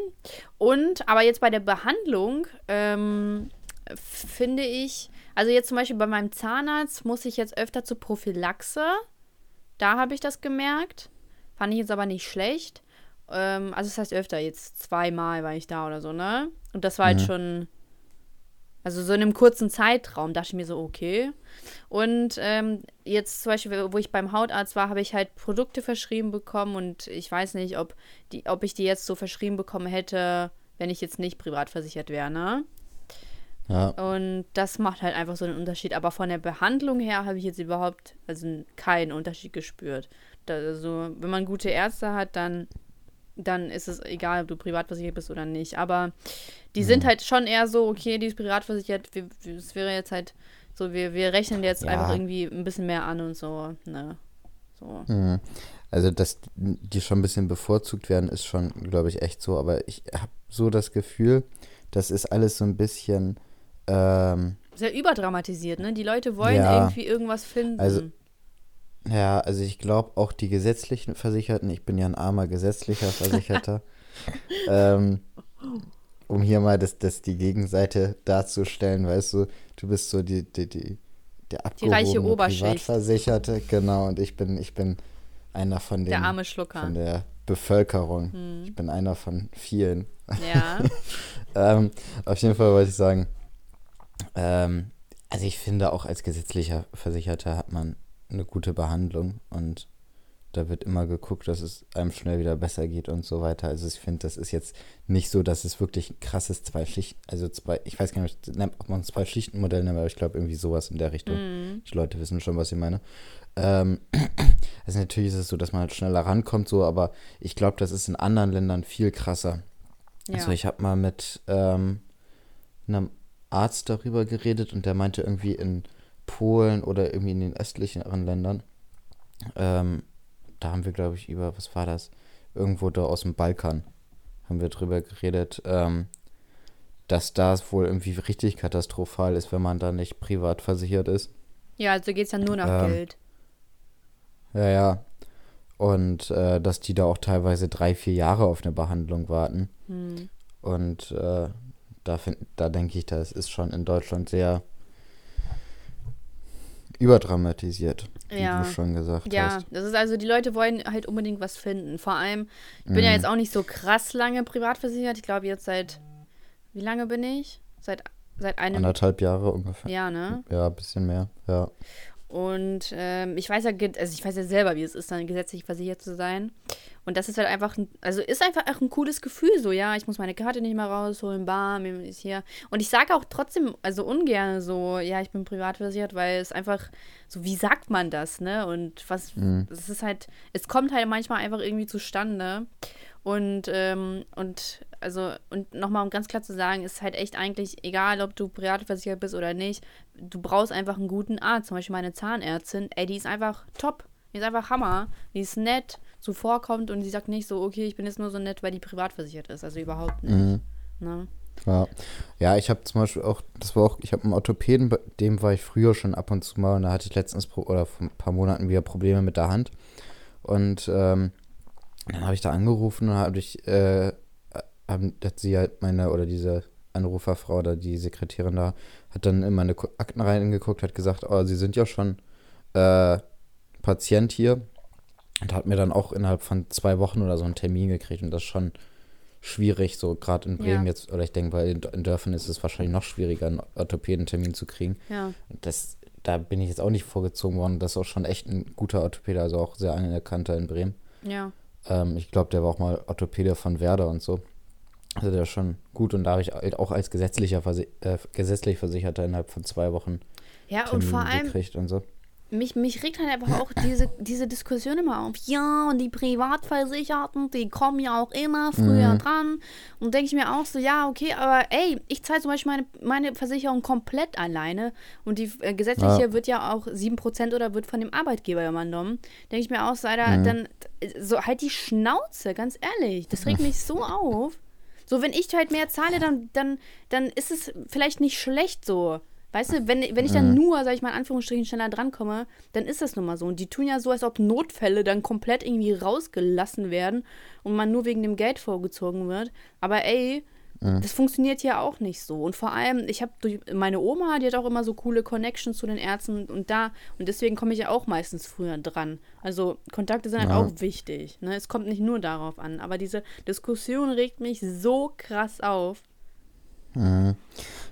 Und, aber jetzt bei der Behandlung ähm, finde ich, also jetzt zum Beispiel bei meinem Zahnarzt muss ich jetzt öfter zur Prophylaxe. Da habe ich das gemerkt. Fand ich jetzt aber nicht schlecht. Ähm, also das heißt öfter, jetzt zweimal war ich da oder so, ne? Und das war halt Mhm. schon, also so in einem kurzen Zeitraum dachte ich mir so, okay. Und ähm, jetzt zum Beispiel, wo ich beim Hautarzt war, habe ich halt Produkte verschrieben bekommen und ich weiß nicht, ob, die, ob ich die jetzt so verschrieben bekommen hätte, wenn ich jetzt nicht privat versichert wäre, ne? Ja. Und das macht halt einfach so einen Unterschied. Aber von der Behandlung her habe ich jetzt überhaupt also keinen Unterschied gespürt. Also, wenn man gute Ärzte hat, dann, dann ist es egal, ob du privat versichert bist oder nicht. Aber die sind halt schon eher so, okay, die ist privat versichert. Es wäre jetzt halt so, wir, wir rechnen jetzt Ja. einfach irgendwie ein bisschen mehr an und so. Ne? So. Mhm. Also, dass die schon ein bisschen bevorzugt werden, ist schon, glaube ich, echt so. Aber ich habe so das Gefühl, das ist alles so ein bisschen. Ähm, Sehr überdramatisiert, ne? Die Leute wollen Ja. irgendwie irgendwas finden. Also- ja, also ich glaube auch die gesetzlichen Versicherten, ich bin ja ein armer gesetzlicher Versicherter, ähm, um hier mal das, das die Gegenseite darzustellen, weißt du, du bist so die, die, die, der Die reiche abgehobene Oberschicht. Privatversicherte, genau, und ich bin, ich bin einer von den der arme Schlucker. von der Bevölkerung. Hm. Ich bin einer von vielen. Ja. Ähm, auf jeden Fall wollte ich sagen, ähm, also ich finde auch als gesetzlicher Versicherter hat man eine gute Behandlung und da wird immer geguckt, dass es einem schnell wieder besser geht und so weiter. Also ich finde, das ist jetzt nicht so, dass es wirklich ein krasses zwei Schichten, also zwei, ich weiß gar nicht, ob man zwei Schichten Modell nennt, aber ich glaube irgendwie sowas in der Richtung. Mhm. Die Leute wissen schon, was ich meine. Ähm, also natürlich ist es so, dass man halt schneller rankommt, so, aber ich glaube, das ist in anderen Ländern viel krasser. ja. Also ich habe mal mit ähm, einem Arzt darüber geredet und der meinte irgendwie in Polen oder irgendwie in den östlicheren Ländern, ähm, da haben wir, glaube ich, über, was war das? Irgendwo da aus dem Balkan haben wir drüber geredet. Ähm, dass das wohl irgendwie richtig katastrophal ist, wenn man da nicht privat versichert ist. Ja, also geht es dann nur nach Ähm, Geld. Ja, ja. Und äh, dass die da auch teilweise drei, vier Jahre auf eine Behandlung warten. Hm. Und äh, da, find, da denke ich, das ist schon in Deutschland sehr überdramatisiert, wie Ja. du schon gesagt Ja, hast. das ist also, die Leute wollen halt unbedingt was finden. Vor allem, ich bin ja Mhm. jetzt auch nicht so krass lange privat versichert. Ich glaube jetzt seit, wie lange bin ich? Seit, seit einem Anderthalb Jahre ungefähr. Jahr, ne? Ja, ein bisschen mehr. Ja. Und ähm, ich weiß ja, also ich weiß ja selber, wie es ist, dann gesetzlich versichert zu sein. Und das ist halt einfach, ein, also ist einfach auch ein cooles Gefühl, so, ja, ich muss meine Karte nicht mehr rausholen, bam, ist hier. Und ich sage auch trotzdem, also ungern so, ja, ich bin privat versichert, weil es einfach, so, wie sagt man das, ne? Und was, Mhm. es ist halt, es kommt halt manchmal einfach irgendwie zustande. Und, ähm, und, also, und nochmal, um ganz klar zu sagen, ist halt echt eigentlich egal, ob du privat versichert bist oder nicht. Du brauchst einfach einen guten Arzt. Zum Beispiel meine Zahnärztin, ey, die ist einfach top. Die ist einfach Hammer. Die ist nett, zuvorkommt und die sagt nicht so, okay, ich bin jetzt nur so nett, weil die privat versichert ist. Also überhaupt nicht. Mhm. Ne? Ja, ja ich habe zum Beispiel auch, das war auch, ich habe einen Orthopäden, bei dem war ich früher schon ab und zu mal und da hatte ich letztens pro- oder vor ein paar Monaten wieder Probleme mit der Hand. Und ähm, dann habe ich da angerufen und habe ich, äh, haben, hat sie halt meine, oder diese Anruferfrau oder die Sekretärin da, hat dann in meine Akten reingeguckt, hat gesagt, oh, sie sind ja schon äh, Patient hier und hat mir dann auch innerhalb von zwei Wochen oder so einen Termin gekriegt und das ist schon schwierig, so gerade in Bremen Ja. jetzt, oder ich denke, weil in, in Dörfern ist es wahrscheinlich noch schwieriger, einen Orthopädentermin zu kriegen. Ja. Und das, da bin ich jetzt auch nicht vorgezogen worden. Das ist auch schon echt ein guter Orthopäde, also auch sehr anerkannter in Bremen. Ja. Ähm, ich glaube, der war auch mal Orthopäde von Werder und so. Also der ist schon gut und da habe ich halt auch als gesetzlicher Versi äh, gesetzlich Versicherter innerhalb von zwei Wochen Ja, und vor allem, gekriegt und so. Mich, mich regt halt einfach auch diese, diese Diskussion immer auf. Ja, und die Privatversicherten, die kommen ja auch immer früher Mhm. dran. Und denke ich mir auch so, ja, okay, aber ey, ich zahle zum Beispiel meine, meine Versicherung komplett alleine. Und die äh, gesetzliche Ja. wird ja auch 7% oder wird von dem Arbeitgeber übernommen. Denke ich mir auch so, Alter, Mhm. dann so halt die Schnauze, ganz ehrlich. Das regt mich so auf. So, wenn ich halt mehr zahle, dann, dann, dann ist es vielleicht nicht schlecht so. Weißt du, wenn, wenn ich dann nur, sag ich mal in Anführungsstrichen, schneller drankomme, dann ist das nun mal so. Und die tun ja so, als ob Notfälle dann komplett irgendwie rausgelassen werden und man nur wegen dem Geld vorgezogen wird. Aber ey, das funktioniert ja auch nicht so. Und vor allem, ich habe durch meine Oma, die hat auch immer so coole Connections zu den Ärzten und da, und deswegen komme ich ja auch meistens früher dran. Also Kontakte sind halt Ja. auch wichtig. Ne? Es kommt nicht nur darauf an. Aber diese Diskussion regt mich so krass auf. Mhm.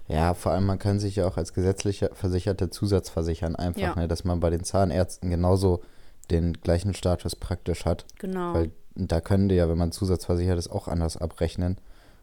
Ja, vor allem, man kann sich ja auch als gesetzlicher Versicherter Zusatz versichern, einfach, Ja. ne, dass man bei den Zahnärzten genauso den gleichen Status praktisch hat. Genau. Weil da können die ja, wenn man zusatzversichert ist, auch anders abrechnen.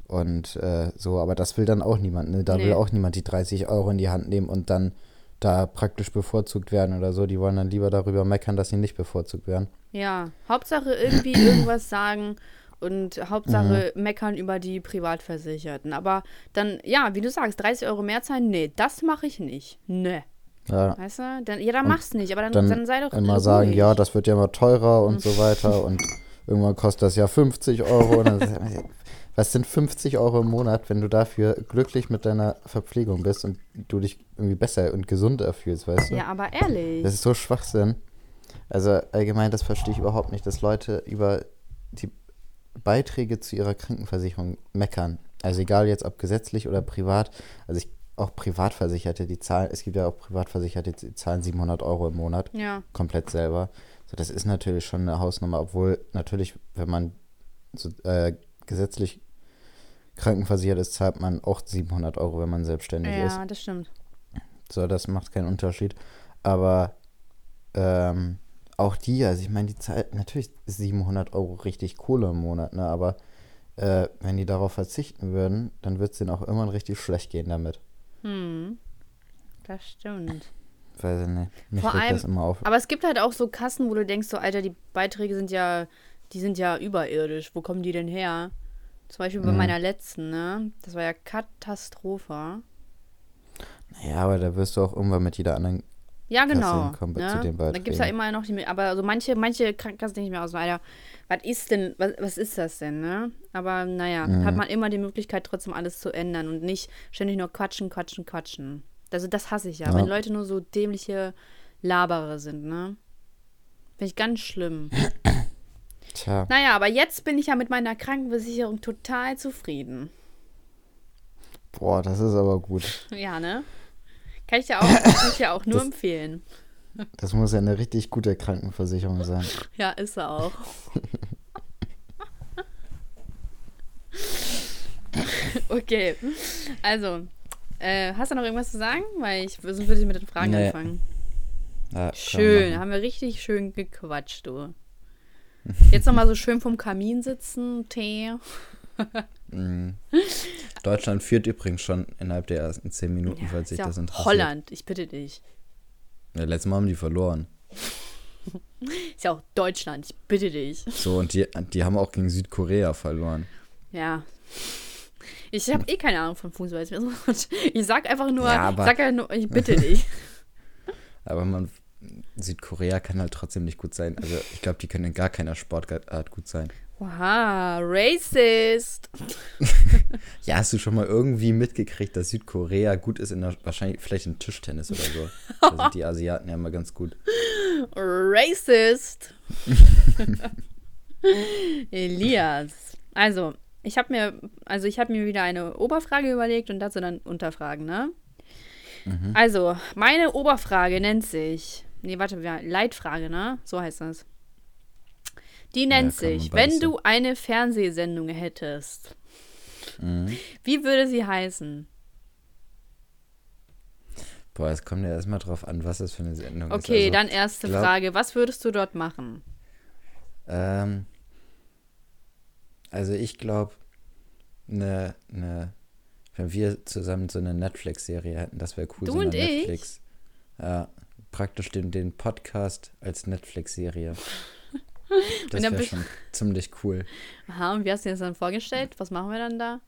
Und äh, so, aber das will dann auch niemand. Ne? Da Nee. will auch niemand die 30 Euro in die Hand nehmen und dann da praktisch bevorzugt werden oder so. Die wollen dann lieber darüber meckern, dass sie nicht bevorzugt werden. Ja, Hauptsache irgendwie irgendwas sagen und Hauptsache meckern über die Privatversicherten. Aber dann, ja, wie du sagst, 30 Euro mehr zahlen, nee, das mache ich nicht. Nee. Ja, Weißt du? Dann, ja, dann mach's nicht, aber dann, dann, dann, sei doch immer ruhig. sagen, ja, das wird ja immer teurer und so weiter und irgendwann kostet das ja 50 Euro. Und was sind 50 Euro im Monat, wenn du dafür glücklich mit deiner Verpflegung bist und du dich irgendwie besser und gesunder fühlst, weißt du? Ja, aber ehrlich. Das ist so Schwachsinn. Also allgemein, das verstehe ich überhaupt nicht, dass Leute über die Beiträge zu ihrer Krankenversicherung meckern. Also egal jetzt ob gesetzlich oder privat. Also ich, auch Privatversicherte, die zahlen, es gibt ja auch Privatversicherte, die zahlen 700 Euro im Monat ja, komplett selber. So, das ist natürlich schon eine Hausnummer, obwohl natürlich, wenn man so, äh, gesetzlich krankenversichert ist, zahlt man auch 700 Euro, wenn man selbstständig ist. ja, das stimmt. So, das macht keinen Unterschied. Aber ähm, auch die, also ich meine, die zahlt natürlich 700 Euro richtig Kohle im Monat, ne? Aber äh, wenn die darauf verzichten würden, dann wird es denen auch irgendwann richtig schlecht gehen damit. Hm. Das stimmt. Weiß ich nicht. Mich Vor allem- das immer auf. Aber es gibt halt auch so Kassen, wo du denkst, so, Alter, die Beiträge sind ja, die sind ja überirdisch. Wo kommen die denn her? Zum Beispiel bei Mhm. meiner letzten, ne? Das war ja Katastrophe. Ja, aber da wirst du auch irgendwann mit jeder anderen Ja, genau. hinkommen bei- ne? zu den da gibt es ja immer noch die, aber so manche, manche Krankenkassen denke ich mir aus, Alter, was ist denn, was, was ist das denn, ne? Aber naja, Mhm. hat man immer die Möglichkeit, trotzdem alles zu ändern und nicht ständig nur quatschen, quatschen, quatschen. Also das hasse ich ja, Ja. wenn Leute nur so dämliche Labere sind, ne? Finde ich ganz schlimm. Tja, Naja, aber jetzt bin ich ja mit meiner Krankenversicherung total zufrieden. boah, das ist aber gut. Ja, ne? Kann ich ja auch, kann ich ja auch nur Das- empfehlen. Das muss ja eine richtig gute Krankenversicherung sein. Ja, ist er auch. okay, also, äh, hast du noch irgendwas zu sagen? Weil ich sonst würde ich mit den Fragen Nee. anfangen. Ja, Schön, machen. haben wir richtig schön gequatscht, du. Jetzt nochmal so schön vom Kamin sitzen, Tee. Mhm. Deutschland führt übrigens schon innerhalb der ersten zehn Minuten, falls sich ja das interessiert. Holland, ich bitte dich. Ja, letztes Mal haben die verloren. Ist ja auch Deutschland, ich bitte dich. So, und die, die haben auch gegen Südkorea verloren. Ja. Ich habe eh keine Ahnung von Fußball. Ich sag einfach nur, Ja, aber- ich sag ja nur, ich bitte dich. Aber man, Südkorea kann halt trotzdem nicht gut sein. Also ich glaube, die können in gar keiner Sportart gut sein. Wow, racist. Ja, hast du schon mal irgendwie mitgekriegt, dass Südkorea gut ist in der, wahrscheinlich, vielleicht in Tischtennis oder so. Da sind die Asiaten ja immer ganz gut. Racist. Elias. Also, ich habe mir, also ich habe mir wieder eine Oberfrage überlegt und dazu dann Unterfragen, ne? Also, meine Oberfrage nennt sich, nee, warte, Leitfrage, ne? So heißt das. Die nennt man sich, wenn du eine Fernsehsendung hättest, Mhm. wie würde sie heißen? Boah, es kommt ja erstmal drauf an, was das für eine Sendung ist. Okay, Also, dann erste glaub- Frage. Was würdest du dort machen? Ähm, also ich glaube, ne, ne, wenn wir zusammen so eine Netflix-Serie hätten, das wäre cool. Du so eine und ich? Netflix. Ja, praktisch den, den Podcast als Netflix-Serie. Das wäre schon ziemlich cool. Aha, und wie hast du dir das dann vorgestellt? Was machen wir dann da?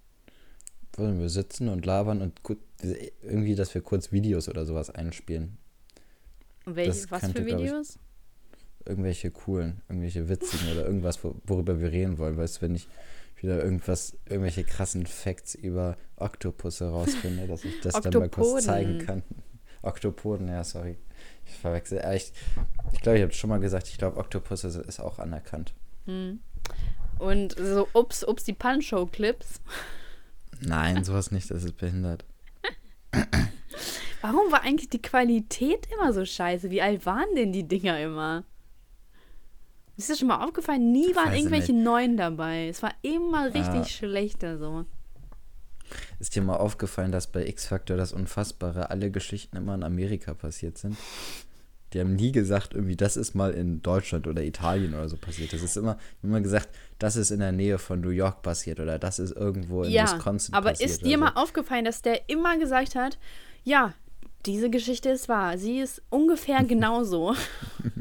Wollen wir sitzen und labern und gut, irgendwie, dass wir kurz Videos oder sowas einspielen. Und welche, Das was könnte, für glaub ich, Videos? Irgendwelche coolen, irgendwelche witzigen oder irgendwas, wo- worüber wir reden wollen. Weißt du, wenn ich wieder irgendwas, irgendwelche krassen Facts über Oktopusse rausfinde, dass ich das dann mal kurz zeigen kann. Oktopoden, ja, sorry. Ich verwechsel. äh, Ich glaube, ich, glaub, ich habe schon mal gesagt, ich glaube, Oktopusse ist auch anerkannt. Und so Ups, Ups, die Punch-Show-Clips. Nein, sowas nicht, das ist behindert. Warum war eigentlich die Qualität immer so scheiße? Wie alt waren denn die Dinger immer? Ist dir schon mal aufgefallen? Nie waren irgendwelche neuen dabei. Es war immer richtig Ja. schlechter so. Ist dir mal aufgefallen, dass bei X-Factor das Unfassbare alle Geschichten immer in Amerika passiert sind? Die haben nie gesagt, irgendwie, das ist mal in Deutschland oder Italien oder so passiert. Das ist immer, immer gesagt, das ist in der Nähe von New York passiert oder das ist irgendwo in Ja, Wisconsin aber passiert. ist dir mal aufgefallen, dass der immer gesagt hat, ja, diese Geschichte ist wahr. Sie ist ungefähr genauso.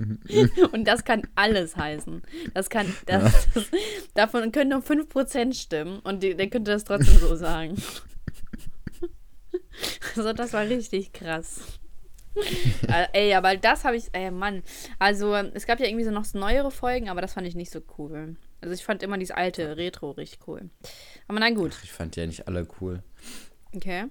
Und das kann alles heißen. Das kann, das, das, davon können nur 5% stimmen und die, der könnte das trotzdem so sagen. Also das war richtig krass. Äh, ey, aber das habe ich, ey Mann. Also es gab ja irgendwie so noch neuere Folgen, aber das fand ich nicht so cool. Also ich fand immer dieses alte Retro richtig cool. Aber na gut. so. Ich fand die ja nicht alle cool. Okay.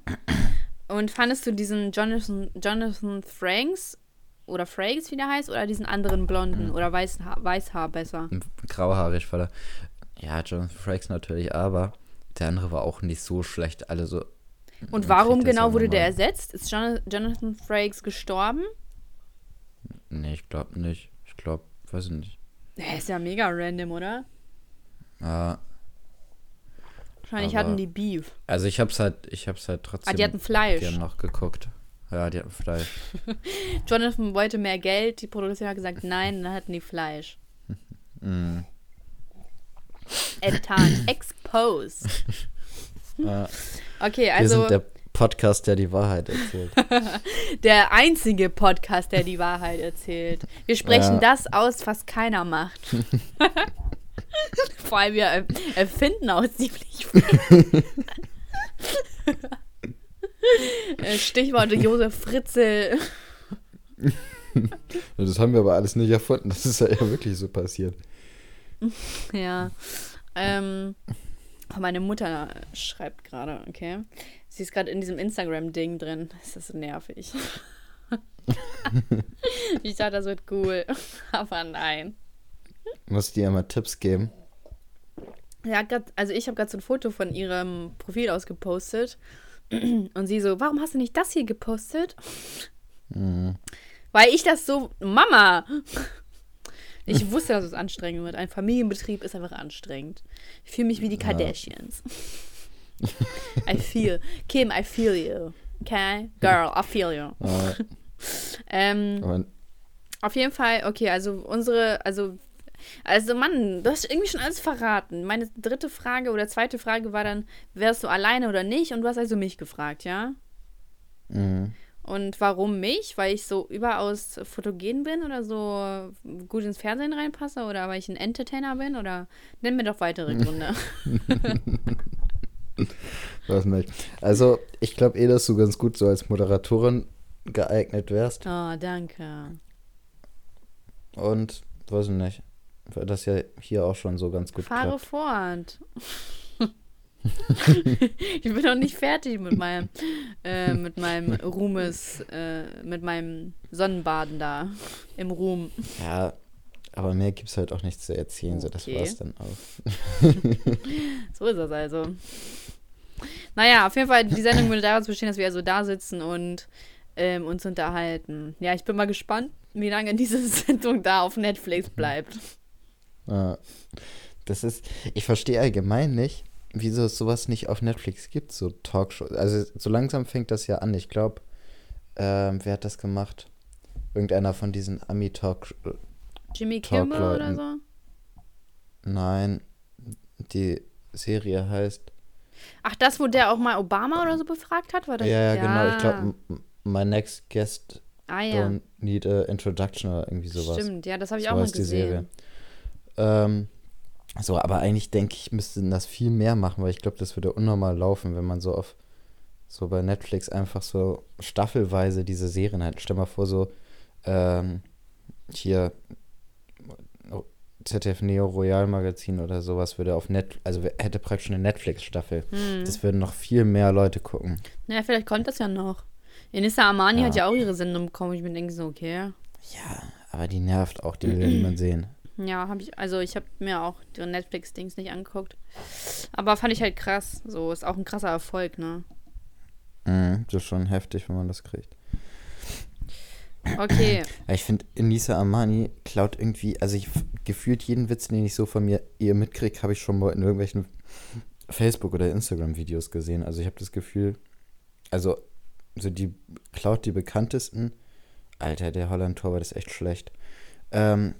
Und fandest du diesen Jonathan, Jonathan Franks oder Frakes, wie der heißt, oder diesen anderen Blonden oder Weißhaar, Weißhaar besser? Grauhaarig war der. Ja, Jonathan Frakes natürlich, aber der andere war auch nicht so schlecht. Alle so. Und warum genau wurde der ersetzt? Ist Jon Jonathan Frakes gestorben? Nee, ich glaube nicht. Ich glaube, weiß ich nicht. Der ist ja mega random, oder? Ja, Wahrscheinlich Aber- hatten die Beef. also ich hab's halt, ich hab's halt trotzdem. Ah, die hatten Fleisch. gern noch geguckt. Ja, die hatten Fleisch. Jonathan wollte mehr Geld, die Produktion hat gesagt nein, dann hatten die Fleisch. Mm. Enttarnt, exposed. Okay, Wir also sind der Podcast, der die Wahrheit erzählt. der einzige Podcast, der die Wahrheit erzählt. Wir sprechen Ja. das aus, was keiner macht. Vor allem wir er- erfinden auch ziemlich viel. Äh, Stichworte Josef Fritzl. das haben wir aber alles nicht erfunden. Das ist ja eher wirklich so passiert. Ja. Ähm, meine Mutter schreibt gerade, okay. Sie ist gerade in diesem Instagram-Ding drin. Das ist so nervig. ich dachte, das wird cool. Aber nein. Muss dir ja mal Tipps geben. Ja, grad, also ich habe gerade so ein Foto von ihrem Profil ausgepostet. Und sie so, warum hast du nicht das hier gepostet? Mhm. Weil ich das so, Mama! Ich wusste, dass es anstrengend wird. Ein Familienbetrieb ist einfach anstrengend. Ich fühle mich wie die Kardashians. Ja. I feel. Kim, I feel you. Okay? Girl, I feel you. Ja. ähm, auf jeden Fall, okay, also unsere, also also, Mann, du hast irgendwie schon alles verraten. Meine dritte Frage oder zweite Frage war dann, wärst du alleine oder nicht? Und du hast also mich gefragt, ja? Mhm. Und warum mich? Weil ich so überaus fotogen bin oder so gut ins Fernsehen reinpasse oder weil ich ein Entertainer bin oder nenn mir doch weitere Gründe. Was nicht. Also, ich glaube eh, dass du ganz gut so als Moderatorin geeignet wärst. Oh, danke. Und, weiß ich nicht weil das ja hier auch schon so ganz gut Fahre klappt. fort. ich bin noch nicht fertig mit meinem, äh, mit meinem Ruhmes, äh, mit meinem Sonnenbaden da im Ruhm. Ja, aber mehr gibt es halt auch nichts zu erzählen, okay. so das war es dann auch. so ist das also. Naja, auf jeden Fall, die Sendung würde daraus bestehen, dass wir also da sitzen und ähm, uns unterhalten. Ja, ich bin mal gespannt, wie lange diese Sendung da auf Netflix bleibt. Ja. Das ist, ich verstehe allgemein nicht, wieso es sowas nicht auf Netflix gibt, so Talkshows. Also so langsam fängt das ja an. Ich glaube, ähm, wer hat das gemacht? Irgendeiner von diesen Ami-Talk. Jimmy Kimmel oder so? Nein, die Serie heißt. Ach, das, wo der auch mal Obama oder so befragt hat, war das? Ja, ja, ja. genau. Ich glaube, My Next Guest ah, ja. Don't Need a Introduction oder irgendwie sowas. Stimmt, ja, das habe ich so auch mal gesehen. Die Serie. Ähm, so, aber eigentlich denke ich, müssten das viel mehr machen, weil ich glaube, das würde unnormal laufen, wenn man so auf so bei Netflix einfach so staffelweise diese Serien hat. Stell mal vor, so ähm, hier ZDF Neo Royal Magazin oder sowas würde auf Net, also hätte praktisch eine Netflix-Staffel. Hm. Das würden noch viel mehr Leute gucken. Naja, vielleicht kommt das ja noch. Enissa Armani ja. hat ja auch ihre Sendung bekommen. Ich mir denke so, okay. Ja, aber die nervt auch, die will niemand sehen. Ja, habe ich, also ich habe mir auch die Netflix-Dings nicht angeguckt. Aber fand ich halt krass. So, ist auch ein krasser Erfolg, ne? Mhm, das ist schon heftig, wenn man das kriegt. Okay. Ich finde, Enisa Amani klaut irgendwie, also ich gefühlt jeden Witz, den ich so von mir ihr mitkriege, habe ich schon mal in irgendwelchen Facebook- oder Instagram-Videos gesehen. Also ich habe das Gefühl, also so die klaut die bekanntesten. Alter, der Holland-Tor war das echt schlecht. Ähm,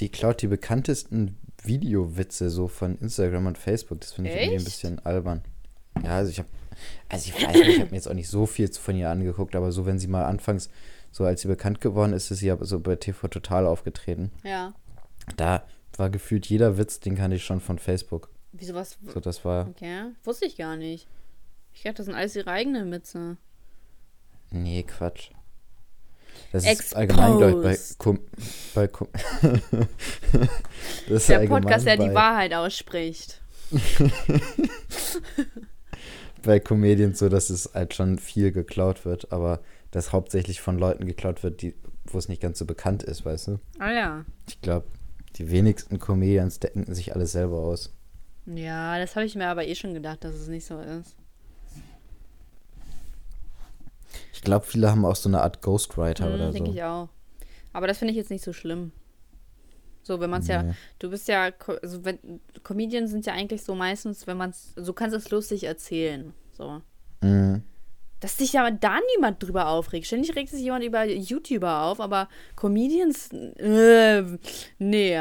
die klaut die bekanntesten Videowitze so von Instagram und Facebook. Das finde ich Echt? irgendwie ein bisschen albern. Ja, also ich habe, also ich weiß nicht, ich habe mir jetzt auch nicht so viel von ihr angeguckt, aber so, wenn sie mal anfangs, so als sie bekannt geworden ist, ist sie ja so bei TV Total aufgetreten. Ja. Da war gefühlt jeder Witz, den kannte ich schon von Facebook. Wieso was? So, das war. Okay, wusste ich gar nicht. Ich dachte, das sind alles ihre eigenen Witze. Nee, Quatsch. Das Exposed. ist allgemein, glaube ich, bei, Com bei das Der Podcast, der die Wahrheit ausspricht. bei Comedians so, dass es halt schon viel geklaut wird, aber das hauptsächlich von Leuten geklaut wird, die, wo es nicht ganz so bekannt ist, weißt du? Ah ja. Ich glaube, die wenigsten Comedians decken sich alles selber aus. Ja, das habe ich mir aber eh schon gedacht, dass es nicht so ist. Ich glaube, viele haben auch so eine Art Ghostwriter mhm, oder so. Denke ich auch. Aber das finde ich jetzt nicht so schlimm. So, wenn man es nee. ja, du bist ja, also wenn, Comedians sind ja eigentlich so meistens, wenn man es, so kannst es lustig erzählen. So. Mhm. Dass sich ja da niemand drüber aufregt. Ständig regt sich jemand über YouTuber auf, aber Comedians, äh, nee.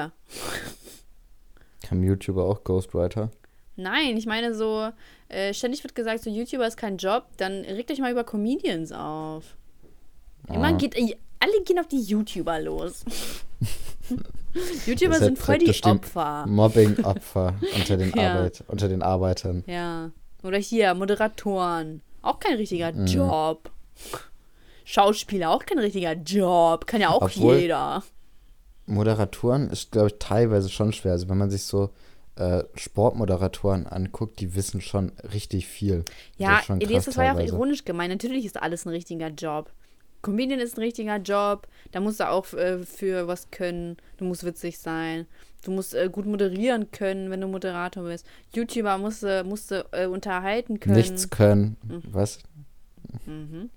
Haben YouTuber auch Ghostwriter? Nein, ich meine so, äh, ständig wird gesagt, so YouTuber ist kein Job, dann regt euch mal über Comedians auf. Immer ah. geht, alle gehen auf die YouTuber los. YouTuber sind voll die Opfer. Mobbing-Opfer unter, den ja. unter den Arbeitern. Ja. Oder hier, Moderatoren. Auch kein richtiger mhm. Job. Schauspieler auch kein richtiger Job. Kann ja auch Obwohl- jeder. Moderatoren ist, glaube ich, teilweise schon schwer. Also wenn man sich so äh, Sportmoderatoren anguckt, die wissen schon richtig viel. Ja, das krass das war ja auch ironisch gemeint. Natürlich ist alles ein richtiger Job. Comedian ist ein richtiger Job. Da musst du auch äh, für was können. Du musst witzig sein. Du musst äh, gut moderieren können, wenn du Moderator bist. YouTuber musst du, musst du äh, unterhalten können. Nichts können. Was? Mhm.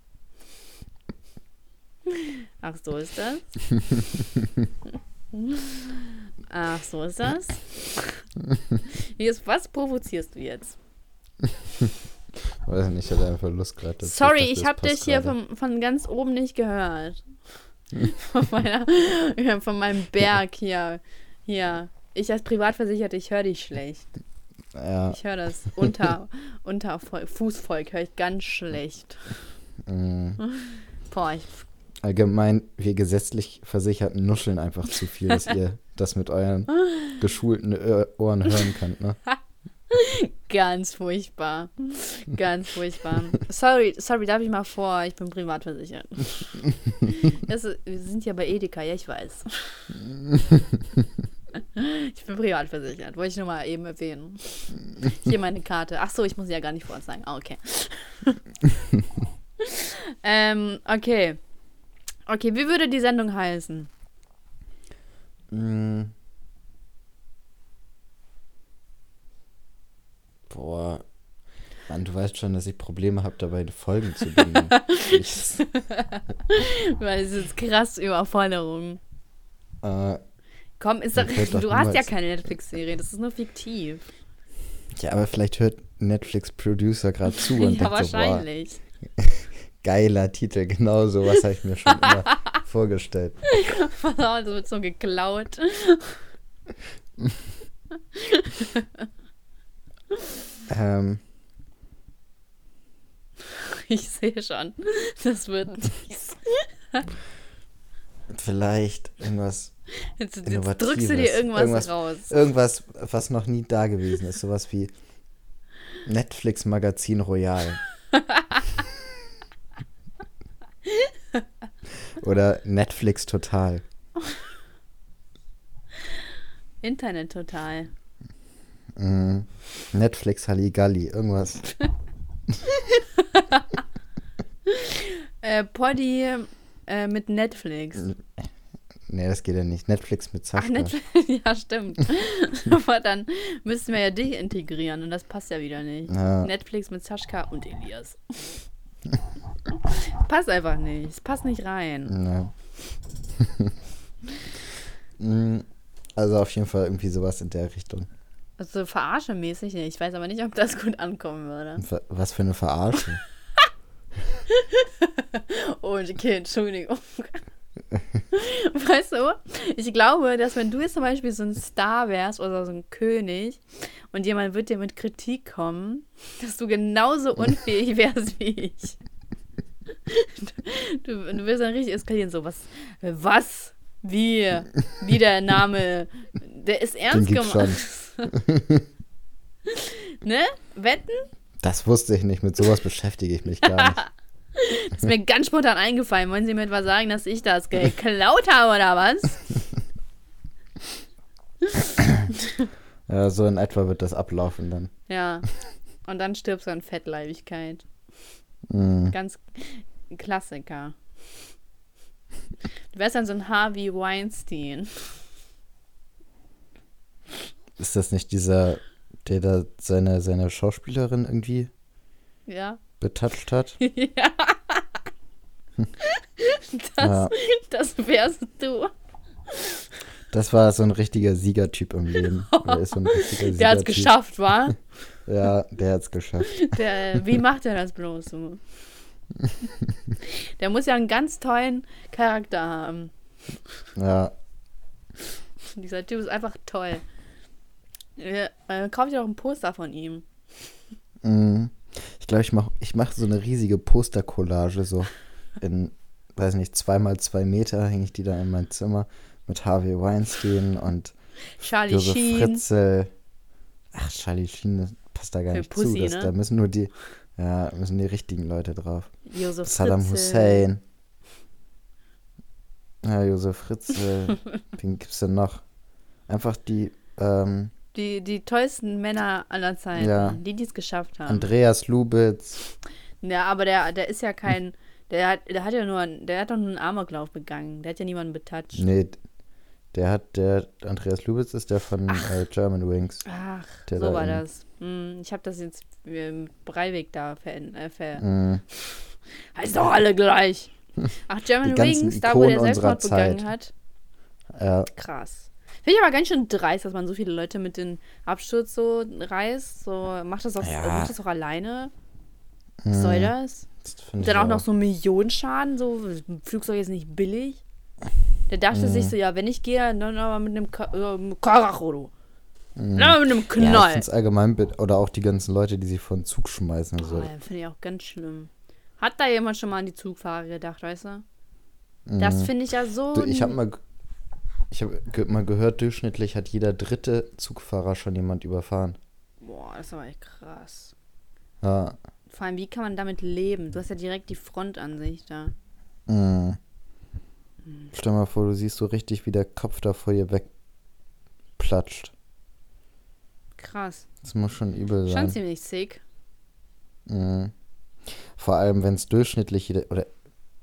Ach, so ist das. Ach, so ist das. Was provozierst du jetzt? Weiß nicht, ich hatte einfach Lust gerade. Sorry, ich das habe dich hier von, von ganz oben nicht gehört. von, meiner, von meinem Berg hier. Hier. Ich als Privatversicherte, ich höre dich schlecht. Ja, Ich höre das unter, unter Fußvolk, höre ich ganz schlecht. mh. Boah, ich, allgemein, wir gesetzlich Versicherten nuscheln einfach zu viel, dass ihr das mit euren geschulten Ö- Ohren hören könnt, ne? ganz furchtbar. Ganz furchtbar. Sorry, sorry, darf ich mal vor, ich bin privatversichert. Das wir sind ja bei Edeka, ja, ich weiß. Ich bin privatversichert, wollte ich nur mal eben erwähnen. Hier meine Karte. Ach so, ich muss sie ja gar nicht vorzeigen. Ah, okay. ähm, okay. Okay, wie würde die Sendung heißen? Mm. Boah. Mann, du weißt schon, dass ich Probleme habe, dabei Folgen zu ich, Weil es ist krass Überforderung. äh, Komm, ist doch, doch du hast ja keine Netflix-Serie, das ist nur fiktiv. ja, aber vielleicht hört Netflix-Producer gerade zu und ja, denkt so, boah, wahrscheinlich. geiler Titel, genau so was habe ich mir schon immer vorgestellt. Das wird so geklaut. Ähm, Ich sehe schon. Das wird nichts. vielleicht irgendwas, Jetzt, jetzt drückst du dir irgendwas, Irgendwas- raus. irgendwas, was noch nie da gewesen ist, sowas wie Netflix Magazin Royal. Oder Netflix Total. Internet total. Mhm. Netflix Halligalli, irgendwas. Äh, Poddy äh, mit Netflix. Nee, das geht ja nicht. Netflix mit Ach, Sascha. Netflix. ja, stimmt. Aber dann müssten wir ja dich integrieren und das passt ja wieder nicht. Ja. Netflix mit Sascha und Elias. Passt einfach nicht. Es passt nicht rein. Nee. Mm, also auf jeden Fall irgendwie sowas in der Richtung. Also verarschemäßig nicht. Ich weiß aber nicht, ob das gut ankommen würde. Wa- Was für eine Verarsche. Oh, okay, Entschuldigung. Weißt du, ich glaube, dass wenn du jetzt zum Beispiel so ein Star wärst oder so ein König und jemand wird dir mit Kritik kommen, dass du genauso unfähig wärst wie ich. Du, du wirst dann richtig eskalieren, so was, was, wie, wie der Name, der ist ernst schon. Ne? Wetten? Das wusste ich nicht. Mit sowas beschäftige ich mich gar nicht. Ist mir ganz spontan eingefallen. Wollen Sie mir etwa sagen, dass ich das geklaut habe oder was? Ja, so in etwa wird das ablaufen dann. Ja. Und dann stirbst du an Fettleibigkeit. Mm. Ganz Klassiker. Du wärst dann so ein Harvey Weinstein. Ist das nicht dieser, der da seine, seine Schauspielerin irgendwie Ja. betatscht hat? ja. Das, Ja. das wärst du. Das war so ein richtiger Siegertyp im Leben. Er ist so ein richtiger Der hat's Siegertyp. geschafft, wa? Ja, der hat's geschafft. Der, wie macht er das bloß so? Der muss ja einen ganz tollen Charakter haben. Ja, Dieser Typ ist einfach toll. Ja, äh, kauf dir doch ein Poster von ihm. mm. ich glaube, ich mache ich mach so eine riesige Postercollage, so in, weiß nicht, zweimal zwei Meter hänge ich die da in mein Zimmer mit Harvey Weinstein und Charlie Josef Sheen. Fritzl. Ach, Charlie Sheen, passt da gar Für nicht Pussy, zu. Das, ne? Da müssen nur die, ja, müssen die richtigen Leute drauf. Josef Saddam Fritzl. Hussein. Ja, Josef Fritz, äh, wen gibt's denn noch? Einfach die, ähm, Die, die tollsten Männer aller Zeiten. Ja. Die, die es geschafft haben. Andreas Lubitz. Ja, aber der, der ist ja kein. Der hat, der hat ja nur, der hat doch nur einen Amoklauf begangen. Der hat ja niemanden betatscht. Nee, der hat, der Andreas Lubitz ist der von äh, German Wings. Ach, Der so war das. Hm, ich habe das jetzt im Breivik da verändert. Äh, ver Mhm. heißt doch alle gleich. Ach, German Wings, da wo der Selbstmord begangen hat. Ja, Krass. Finde ich aber ganz schön dreist, dass man so viele Leute mit dem Absturz so reißt. So, macht das auch, Ja. macht das auch alleine? Was soll das? das dann auch noch so Millionenschaden, so Flugzeug ist nicht billig. Der dachte Mhm. sich so, ja, wenn ich gehe, dann aber mit einem Ka äh. Mhm. Aber mit einem Ja, ich Knall. finde es allgemein, bit- oder auch die ganzen Leute, die sich vor den Zug schmeißen. oh, So. ja, finde ich auch ganz schlimm. Hat da jemand schon mal an die Zugfahrer gedacht, weißt du? Das finde ich ja so. Mhm. Du, ich habe mal, ich habe ge mal gehört, durchschnittlich hat jeder dritte Zugfahrer schon jemand überfahren. Boah, das ist aber echt krass. Ja, Vor allem, wie kann man damit leben? Du hast ja direkt die Frontansicht da. mhm. Stell mal vor, du siehst so richtig, wie der Kopf da vor dir wegplatscht. Krass. Das muss schon übel Schon sein. ziemlich sick. Mhm. Vor allem, wenn es durchschnittlich jeder, oder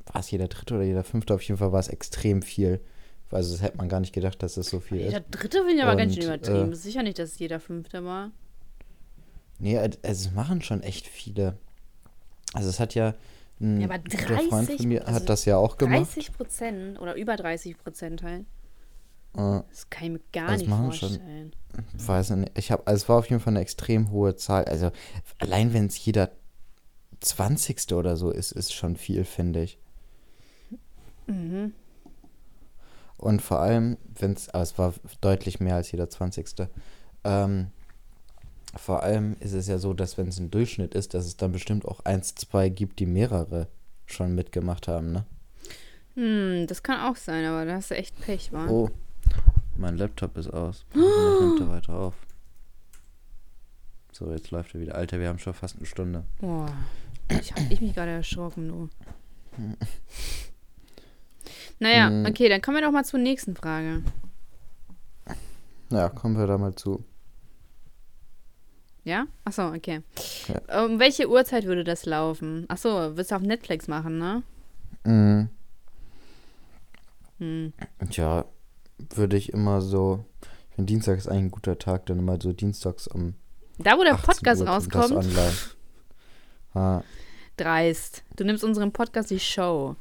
war es jeder dritte oder jeder fünfte, auf jeden Fall war es extrem viel. Also das hätte man gar nicht gedacht, dass es so viel Der ist. dritte finde ich aber ganz schön Und, übertrieben. äh, ist sicher nicht, dass es jeder fünfte war. Nee, also es machen schon echt viele. Also es hat ja, ein Ja, aber guter Freund 30, von mir also hat das ja auch gemacht. 30 Prozent oder über 30 Prozent halt. Äh, Das kann ich mir gar Das nicht machen schon- vorstellen. weiß ich nicht. Ich habe, also es war auf jeden Fall eine extrem hohe Zahl. Also allein wenn es jeder 20. oder so ist, ist schon viel, finde ich. Mhm. Und vor allem, wenn es, aber es war deutlich mehr als jeder 20. Ähm, vor allem ist es ja so, dass wenn es ein Durchschnitt ist, dass es dann bestimmt auch eins, zwei gibt, die mehrere schon mitgemacht haben, ne? Hm, das kann auch sein, aber da hast du echt Pech, wa? Oh, mein Laptop ist aus. Das nimmt er weiter auf. So, jetzt läuft er wieder. Alter, wir haben schon fast eine Stunde. Boah. Ich hab ich mich gerade erschrocken, du. Naja, Hm. okay, dann kommen wir doch mal zur nächsten Frage. Ja, kommen wir da mal zu. Ja? Achso, okay. Ja. Um welche Uhrzeit würde das laufen? Achso, willst du auf Netflix machen, ne? Mhm. Hm. Tja, würde ich immer so. Ich finde, Dienstag ist eigentlich ein guter Tag, dann immer so dienstags um Da, wo der 18 Podcast Uhr das rauskommt, online. Ah, dreist. Du nimmst unserem Podcast die Show.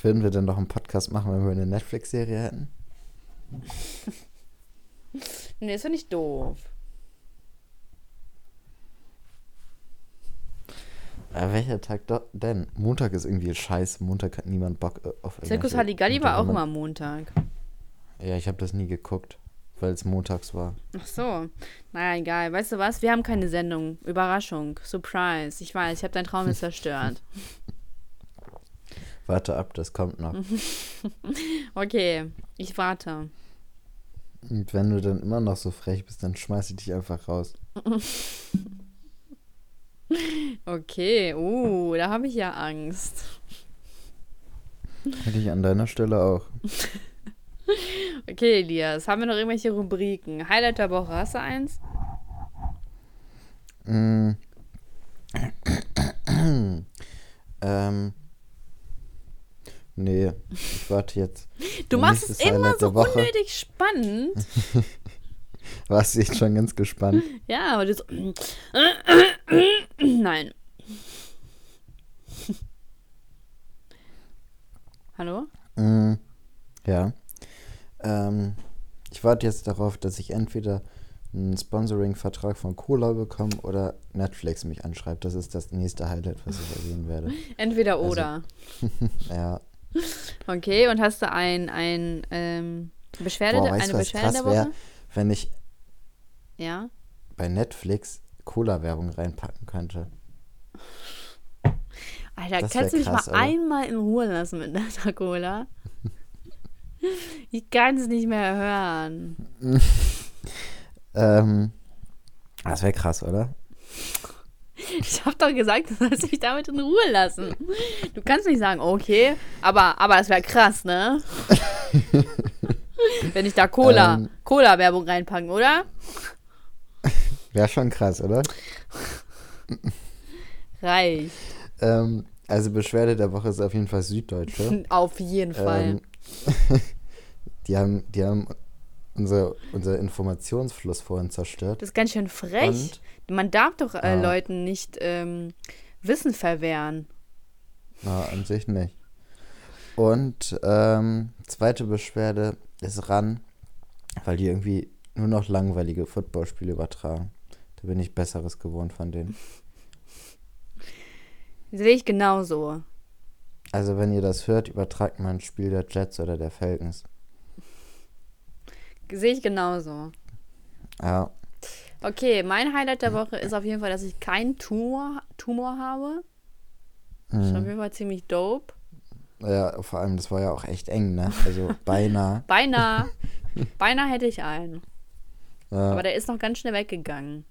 würden wir denn noch einen Podcast machen, wenn wir eine Netflix-Serie hätten? Nee, ist doch nicht doof. Aber welcher Tag denn? Montag ist irgendwie scheiße. Montag hat niemand Bock äh, auf Zirkus Halligalli war auch immer. Montag. Ja, ich habe das nie geguckt, weil es montags war. Ach so. Naja, egal. Weißt du was? Wir haben keine Sendung. Überraschung. Surprise. Ich weiß, ich habe deinen Traum jetzt zerstört. Warte ab, das kommt noch. Okay, ich warte. Und wenn du dann immer noch so frech bist, dann schmeiß ich dich einfach raus. Okay, uh, da habe ich ja Angst. Hätte ich an deiner Stelle auch. Okay, Elias, haben wir noch irgendwelche Rubriken? Highlight der Woche, hast du eins? Mm. ähm. Nee, ich warte jetzt. Du Mein machst es nächstes immer Highlight so der Woche. unnötig spannend. Warst du jetzt schon ganz gespannt? Ja, aber du so. Nein. Hallo? Mm, ja. Ähm, ich warte jetzt darauf, dass ich entweder einen Sponsoring-Vertrag von Cola bekomme oder Netflix mich anschreibt. Das ist das nächste Highlight, was ich erwähnen werde. Entweder Also- oder. Ja. Okay, und hast du ein, ein ähm, Beschwerde, Boah, weißt eine Beschwerde der Woche? wenn ich Ja. bei Netflix Cola-Werbung reinpacken könnte. Alter, Das kannst du mich krass, mal oder? einmal in Ruhe lassen mit deiner Cola? Ich kann es nicht mehr hören. Ähm, das wäre krass, oder? Ich habe doch gesagt, du sollst mich damit in Ruhe lassen. Du kannst nicht sagen, okay, aber, aber es wäre krass, ne? Wenn ich da Cola, Ähm. Cola-Werbung reinpacken, oder? Wäre schon krass, oder? Reicht. Ähm, also Beschwerde der Woche ist auf jeden Fall Süddeutsche. Auf jeden Fall. Ähm, die haben, die haben unser, unser Informationsfluss vorhin zerstört. das ist ganz schön frech. Man darf doch äh, Ah. Leuten nicht ähm, Wissen verwehren. Na, an sich nicht. Und ähm, zweite Beschwerde ist ran, weil die irgendwie nur noch langweilige Footballspiele übertragen. Da bin ich Besseres gewohnt von denen. Sehe ich genauso. Also wenn ihr das hört, übertragt mal ein Spiel der Jets oder der Falcons. Sehe ich genauso. Ja, Okay, mein Highlight der Woche ist auf jeden Fall, dass ich keinen Tumor, Tumor habe. Das ist auf mhm. jeden Fall ziemlich dope. ja, vor allem, das war ja auch echt eng, ne? Also beinahe. Beinahe, beinahe hätte ich einen. Ja. Aber der ist noch ganz schnell weggegangen.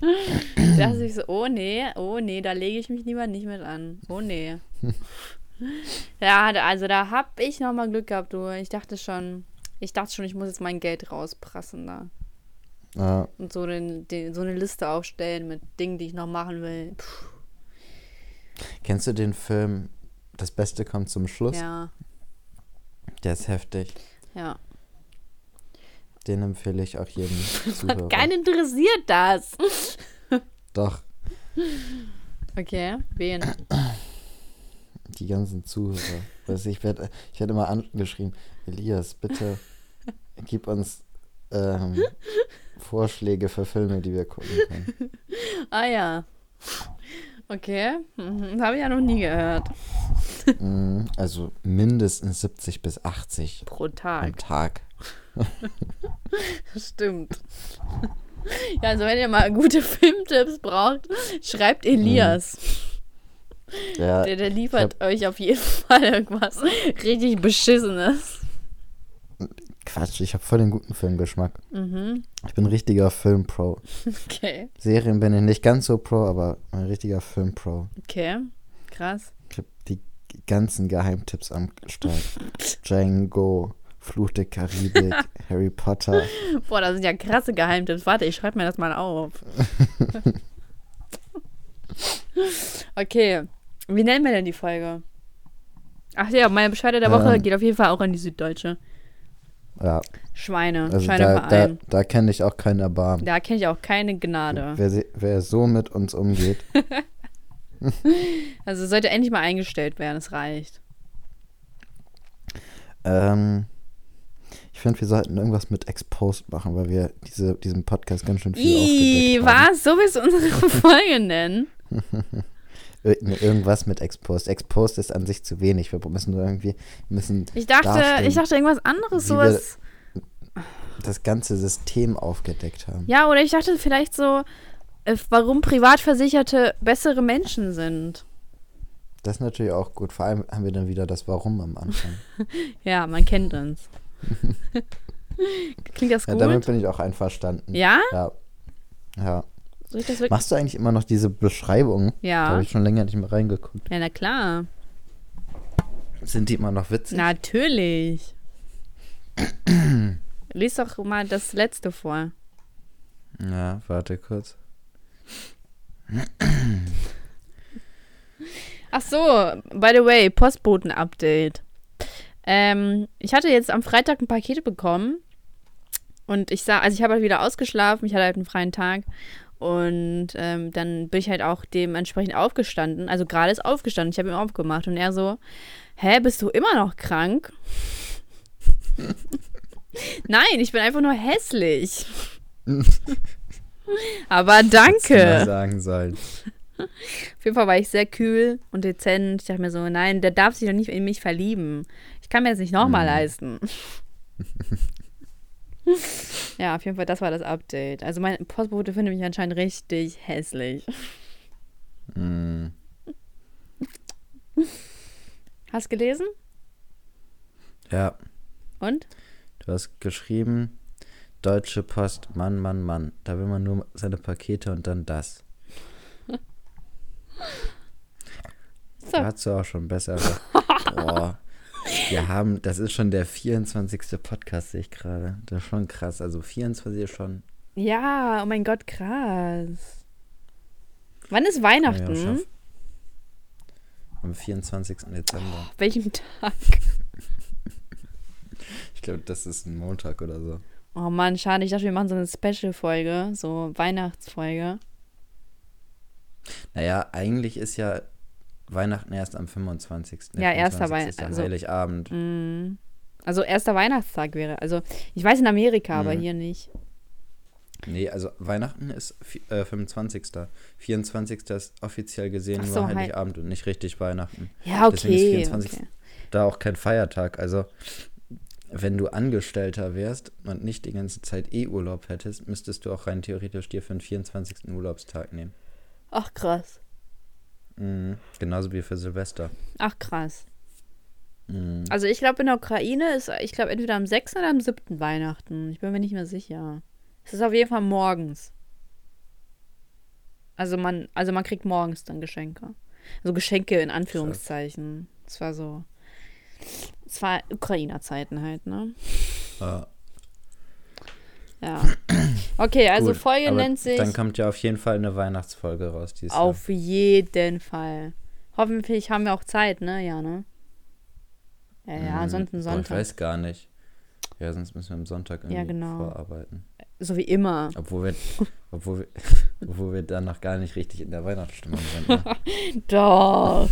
Da dachte ich so, oh nee, oh nee, da lege ich mich lieber nicht mit an. Oh nee. ja, also da hab ich nochmal Glück gehabt, du. Ich dachte schon, ich dachte schon, ich muss jetzt mein Geld rausprassen da. ja. Und so, den, den, so eine Liste aufstellen mit Dingen, die ich noch machen will. Puh, Kennst du den Film Das Beste kommt zum Schluss? ja, Der ist heftig. ja. Den empfehle ich auch jedem Zuhörer. Keinen interessiert das. Doch, Okay, wen? die ganzen Zuhörer. Weißt, du, ich werde ich werd immer angeschrieben, Elias, bitte gib uns ähm, Vorschläge für Filme, die wir gucken können. Ah ja. Okay, mhm. habe ich ja noch nie gehört. Mm, Also mindestens 70 bis 80 Pro am Tag. Stimmt. Ja, also wenn ihr mal gute Filmtipps braucht, schreibt Elias. Ja, Der, der liefert euch auf jeden Fall irgendwas richtig Beschissenes. Quatsch, ich habe voll den guten Filmgeschmack. Mhm. Ich bin ein richtiger Filmpro. Okay, Serien bin ich nicht ganz so pro, aber ein richtiger Filmpro. okay. Krass. Ich habe die ganzen Geheimtipps am Start. Django, Fluch der Karibik, Harry Potter. Boah, das sind ja krasse Geheimtipps. Warte, ich schreibe mir das mal auf. Okay, wie nennen wir denn die Folge? Ach ja, meine Bescheide der Woche Ähm. geht auf jeden Fall auch an die Süddeutsche. Ja, Schweine, also da, da, Schweineverein. da kenne ich auch keinen Erbarmen. Da, kenne ich auch keine Gnade. Wer, wer so mit uns umgeht, Also sollte endlich mal eingestellt werden, es reicht. ähm, ich finde, wir sollten irgendwas mit Exposed machen, weil wir diese, diesem Podcast ganz schön viel Ih, aufgedeckt haben. was? So willst du unsere Folge nennen? Nee, irgendwas mit Exposed. Exposed ist an sich zu wenig. Wir müssen nur irgendwie, müssen Ich dachte, ich dachte irgendwas anderes, sowas. das ganze System aufgedeckt haben. Ja, oder ich dachte vielleicht so, äh, warum Privatversicherte bessere Menschen sind. Das ist natürlich auch gut. Vor allem haben wir dann wieder das Warum am Anfang. Ja, man kennt uns. Klingt das ja, gut? damit bin ich auch einverstanden. Ja? Ja. Ja. Soll ich das wirklich? Machst du eigentlich immer noch diese Beschreibungen? Da Ja. habe ich schon länger nicht mehr reingeguckt. Ja, na klar. Sind die immer noch witzig? Natürlich. Lies doch mal das letzte vor. Ja, warte kurz. Ach so, by the way, Postboten-Update. Ähm, ich hatte jetzt am Freitag ein Paket bekommen und ich sah, also ich habe halt wieder ausgeschlafen, ich hatte halt einen freien Tag und ähm, dann bin ich halt auch dementsprechend aufgestanden, also gerade ist aufgestanden, ich habe ihm aufgemacht und er so, hä, bist du immer noch krank? Nein, ich bin einfach nur hässlich. Aber danke. sagen sollen. Auf jeden Fall war ich sehr kühl und dezent. Ich dachte mir so, nein, der darf sich doch nicht in mich verlieben. Ich kann mir das nicht nochmal Mhm. leisten. ja, auf jeden Fall, das war das Update. Also mein Postbote findet mich anscheinend richtig hässlich. Hm. Hast gelesen? Ja, Und? du hast geschrieben, Deutsche Post, Mann, Mann, Mann. Da will man nur seine Pakete und dann das. So. Dazu auch schon bessere. Boah. Wir haben, das ist schon der 24. Podcast, sehe ich gerade. Das ist schon krass. Also 24 ist schon. Ja, oh mein Gott, krass. Wann ist Weihnachten? ja. Am 24. Dezember. Welchem Tag? Ich glaube, das ist ein Montag oder so. Oh Mann, schade. Ich dachte, wir machen so eine Special-Folge, so Weihnachtsfolge. Naja, eigentlich ist ja Weihnachten erst am 25. Der Ja, erster 25. ist ja Weihn- also- Heiligabend. Mm. Also erster Weihnachtstag wäre. Also ich weiß in Amerika, aber Mhm. hier nicht. Nee, also Weihnachten ist äh, 25. 24. ist offiziell gesehen so, nur Hei- Heiligabend und nicht richtig Weihnachten. Ja, Deswegen ist okay. 24. okay. Da auch kein Feiertag. Also, wenn du Angestellter wärst und nicht die ganze Zeit eh Urlaub hättest, müsstest du auch rein theoretisch dir für den 24. Urlaubstag nehmen. Ach krass. Mhm. Genauso wie für Silvester. Ach krass. Mhm. Also ich glaube in der Ukraine ist, ich glaube entweder am 6. oder am 7. Weihnachten. Ich bin mir nicht mehr sicher. Es ist auf jeden Fall morgens. Also man, also man kriegt morgens dann Geschenke. Also Geschenke in Anführungszeichen. Es war so. Es war Ukrainer-Zeiten halt, ne? Ja, Ja. Okay, also gut. Folge nennt sich Dann kommt ja auf jeden Fall eine Weihnachtsfolge raus dieses Auf jeden Fall. Hoffentlich haben wir auch Zeit, ne? Ja, ne? Ja, ja, Jahr. ansonsten Boah, ich Sonntag. weiß gar nicht. Ja, sonst müssen wir am Sonntag irgendwie Ja, genau. vorarbeiten. So wie immer. Obwohl wir, obwohl wir, obwohl wir dann noch gar nicht richtig in der Weihnachtsstimmung sind. Ne? Doch.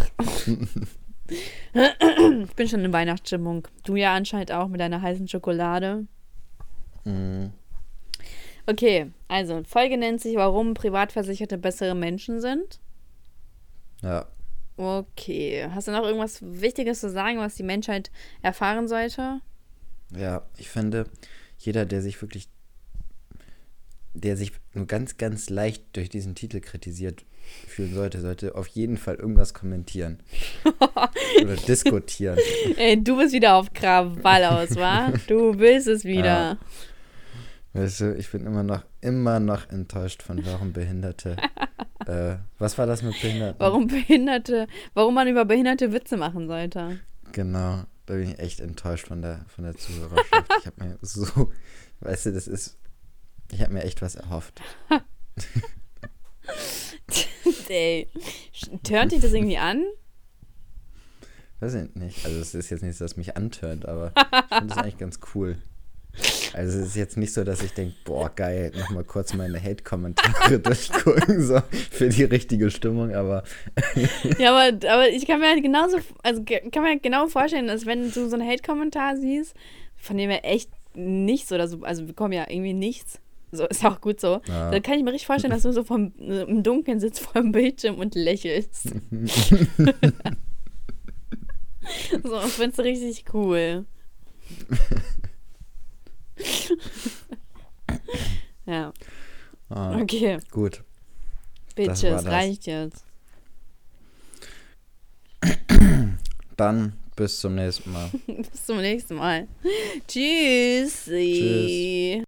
ich bin schon in Weihnachtsstimmung. Du ja anscheinend auch mit deiner heißen Schokolade. Mhm. Okay, also Folge nennt sich, warum Privatversicherte bessere Menschen sind. Ja, Okay, hast du noch irgendwas Wichtiges zu sagen, was die Menschheit erfahren sollte? Ja, ich finde, jeder, der sich wirklich, der sich nur ganz, ganz leicht durch diesen Titel kritisiert fühlen sollte, sollte auf jeden Fall irgendwas kommentieren. Oder diskutieren. Ey, du bist wieder auf Krawall aus, wa? Du willst es wieder. Ja. Weißt du, ich bin immer noch, immer noch enttäuscht von warum Behinderte. äh, was war das mit Behinderten? Warum Behinderte, warum man über behinderte Witze machen sollte. Genau, da bin ich echt enttäuscht von der, von der Zuhörerschaft. ich habe mir so, weißt du, das ist, ich habe mir echt was erhofft. Ey, tönt dich das irgendwie an? Weiß ich nicht. Also es ist jetzt nicht, so, dass mich antörnt, aber ich finde das eigentlich ganz cool. Also es ist jetzt nicht so, dass ich denke, boah, geil, nochmal kurz meine Hate-Kommentare durchgucken, so für die richtige Stimmung, aber Ja, aber, aber ich kann mir halt genauso, also kann mir halt genau vorstellen, dass wenn du so einen Hate-Kommentar siehst, von dem wir echt nichts oder so, also wir bekommen ja irgendwie nichts. So, ist auch gut so. Ja. Dann kann ich mir richtig vorstellen, dass du so vom, im Dunkeln sitzt vor dem Bildschirm und lächelst. so, ich find's richtig cool. ja, ah, okay. gut. Bitches, reicht jetzt. Dann bis zum nächsten Mal. Bis zum nächsten Mal. Tschüssi.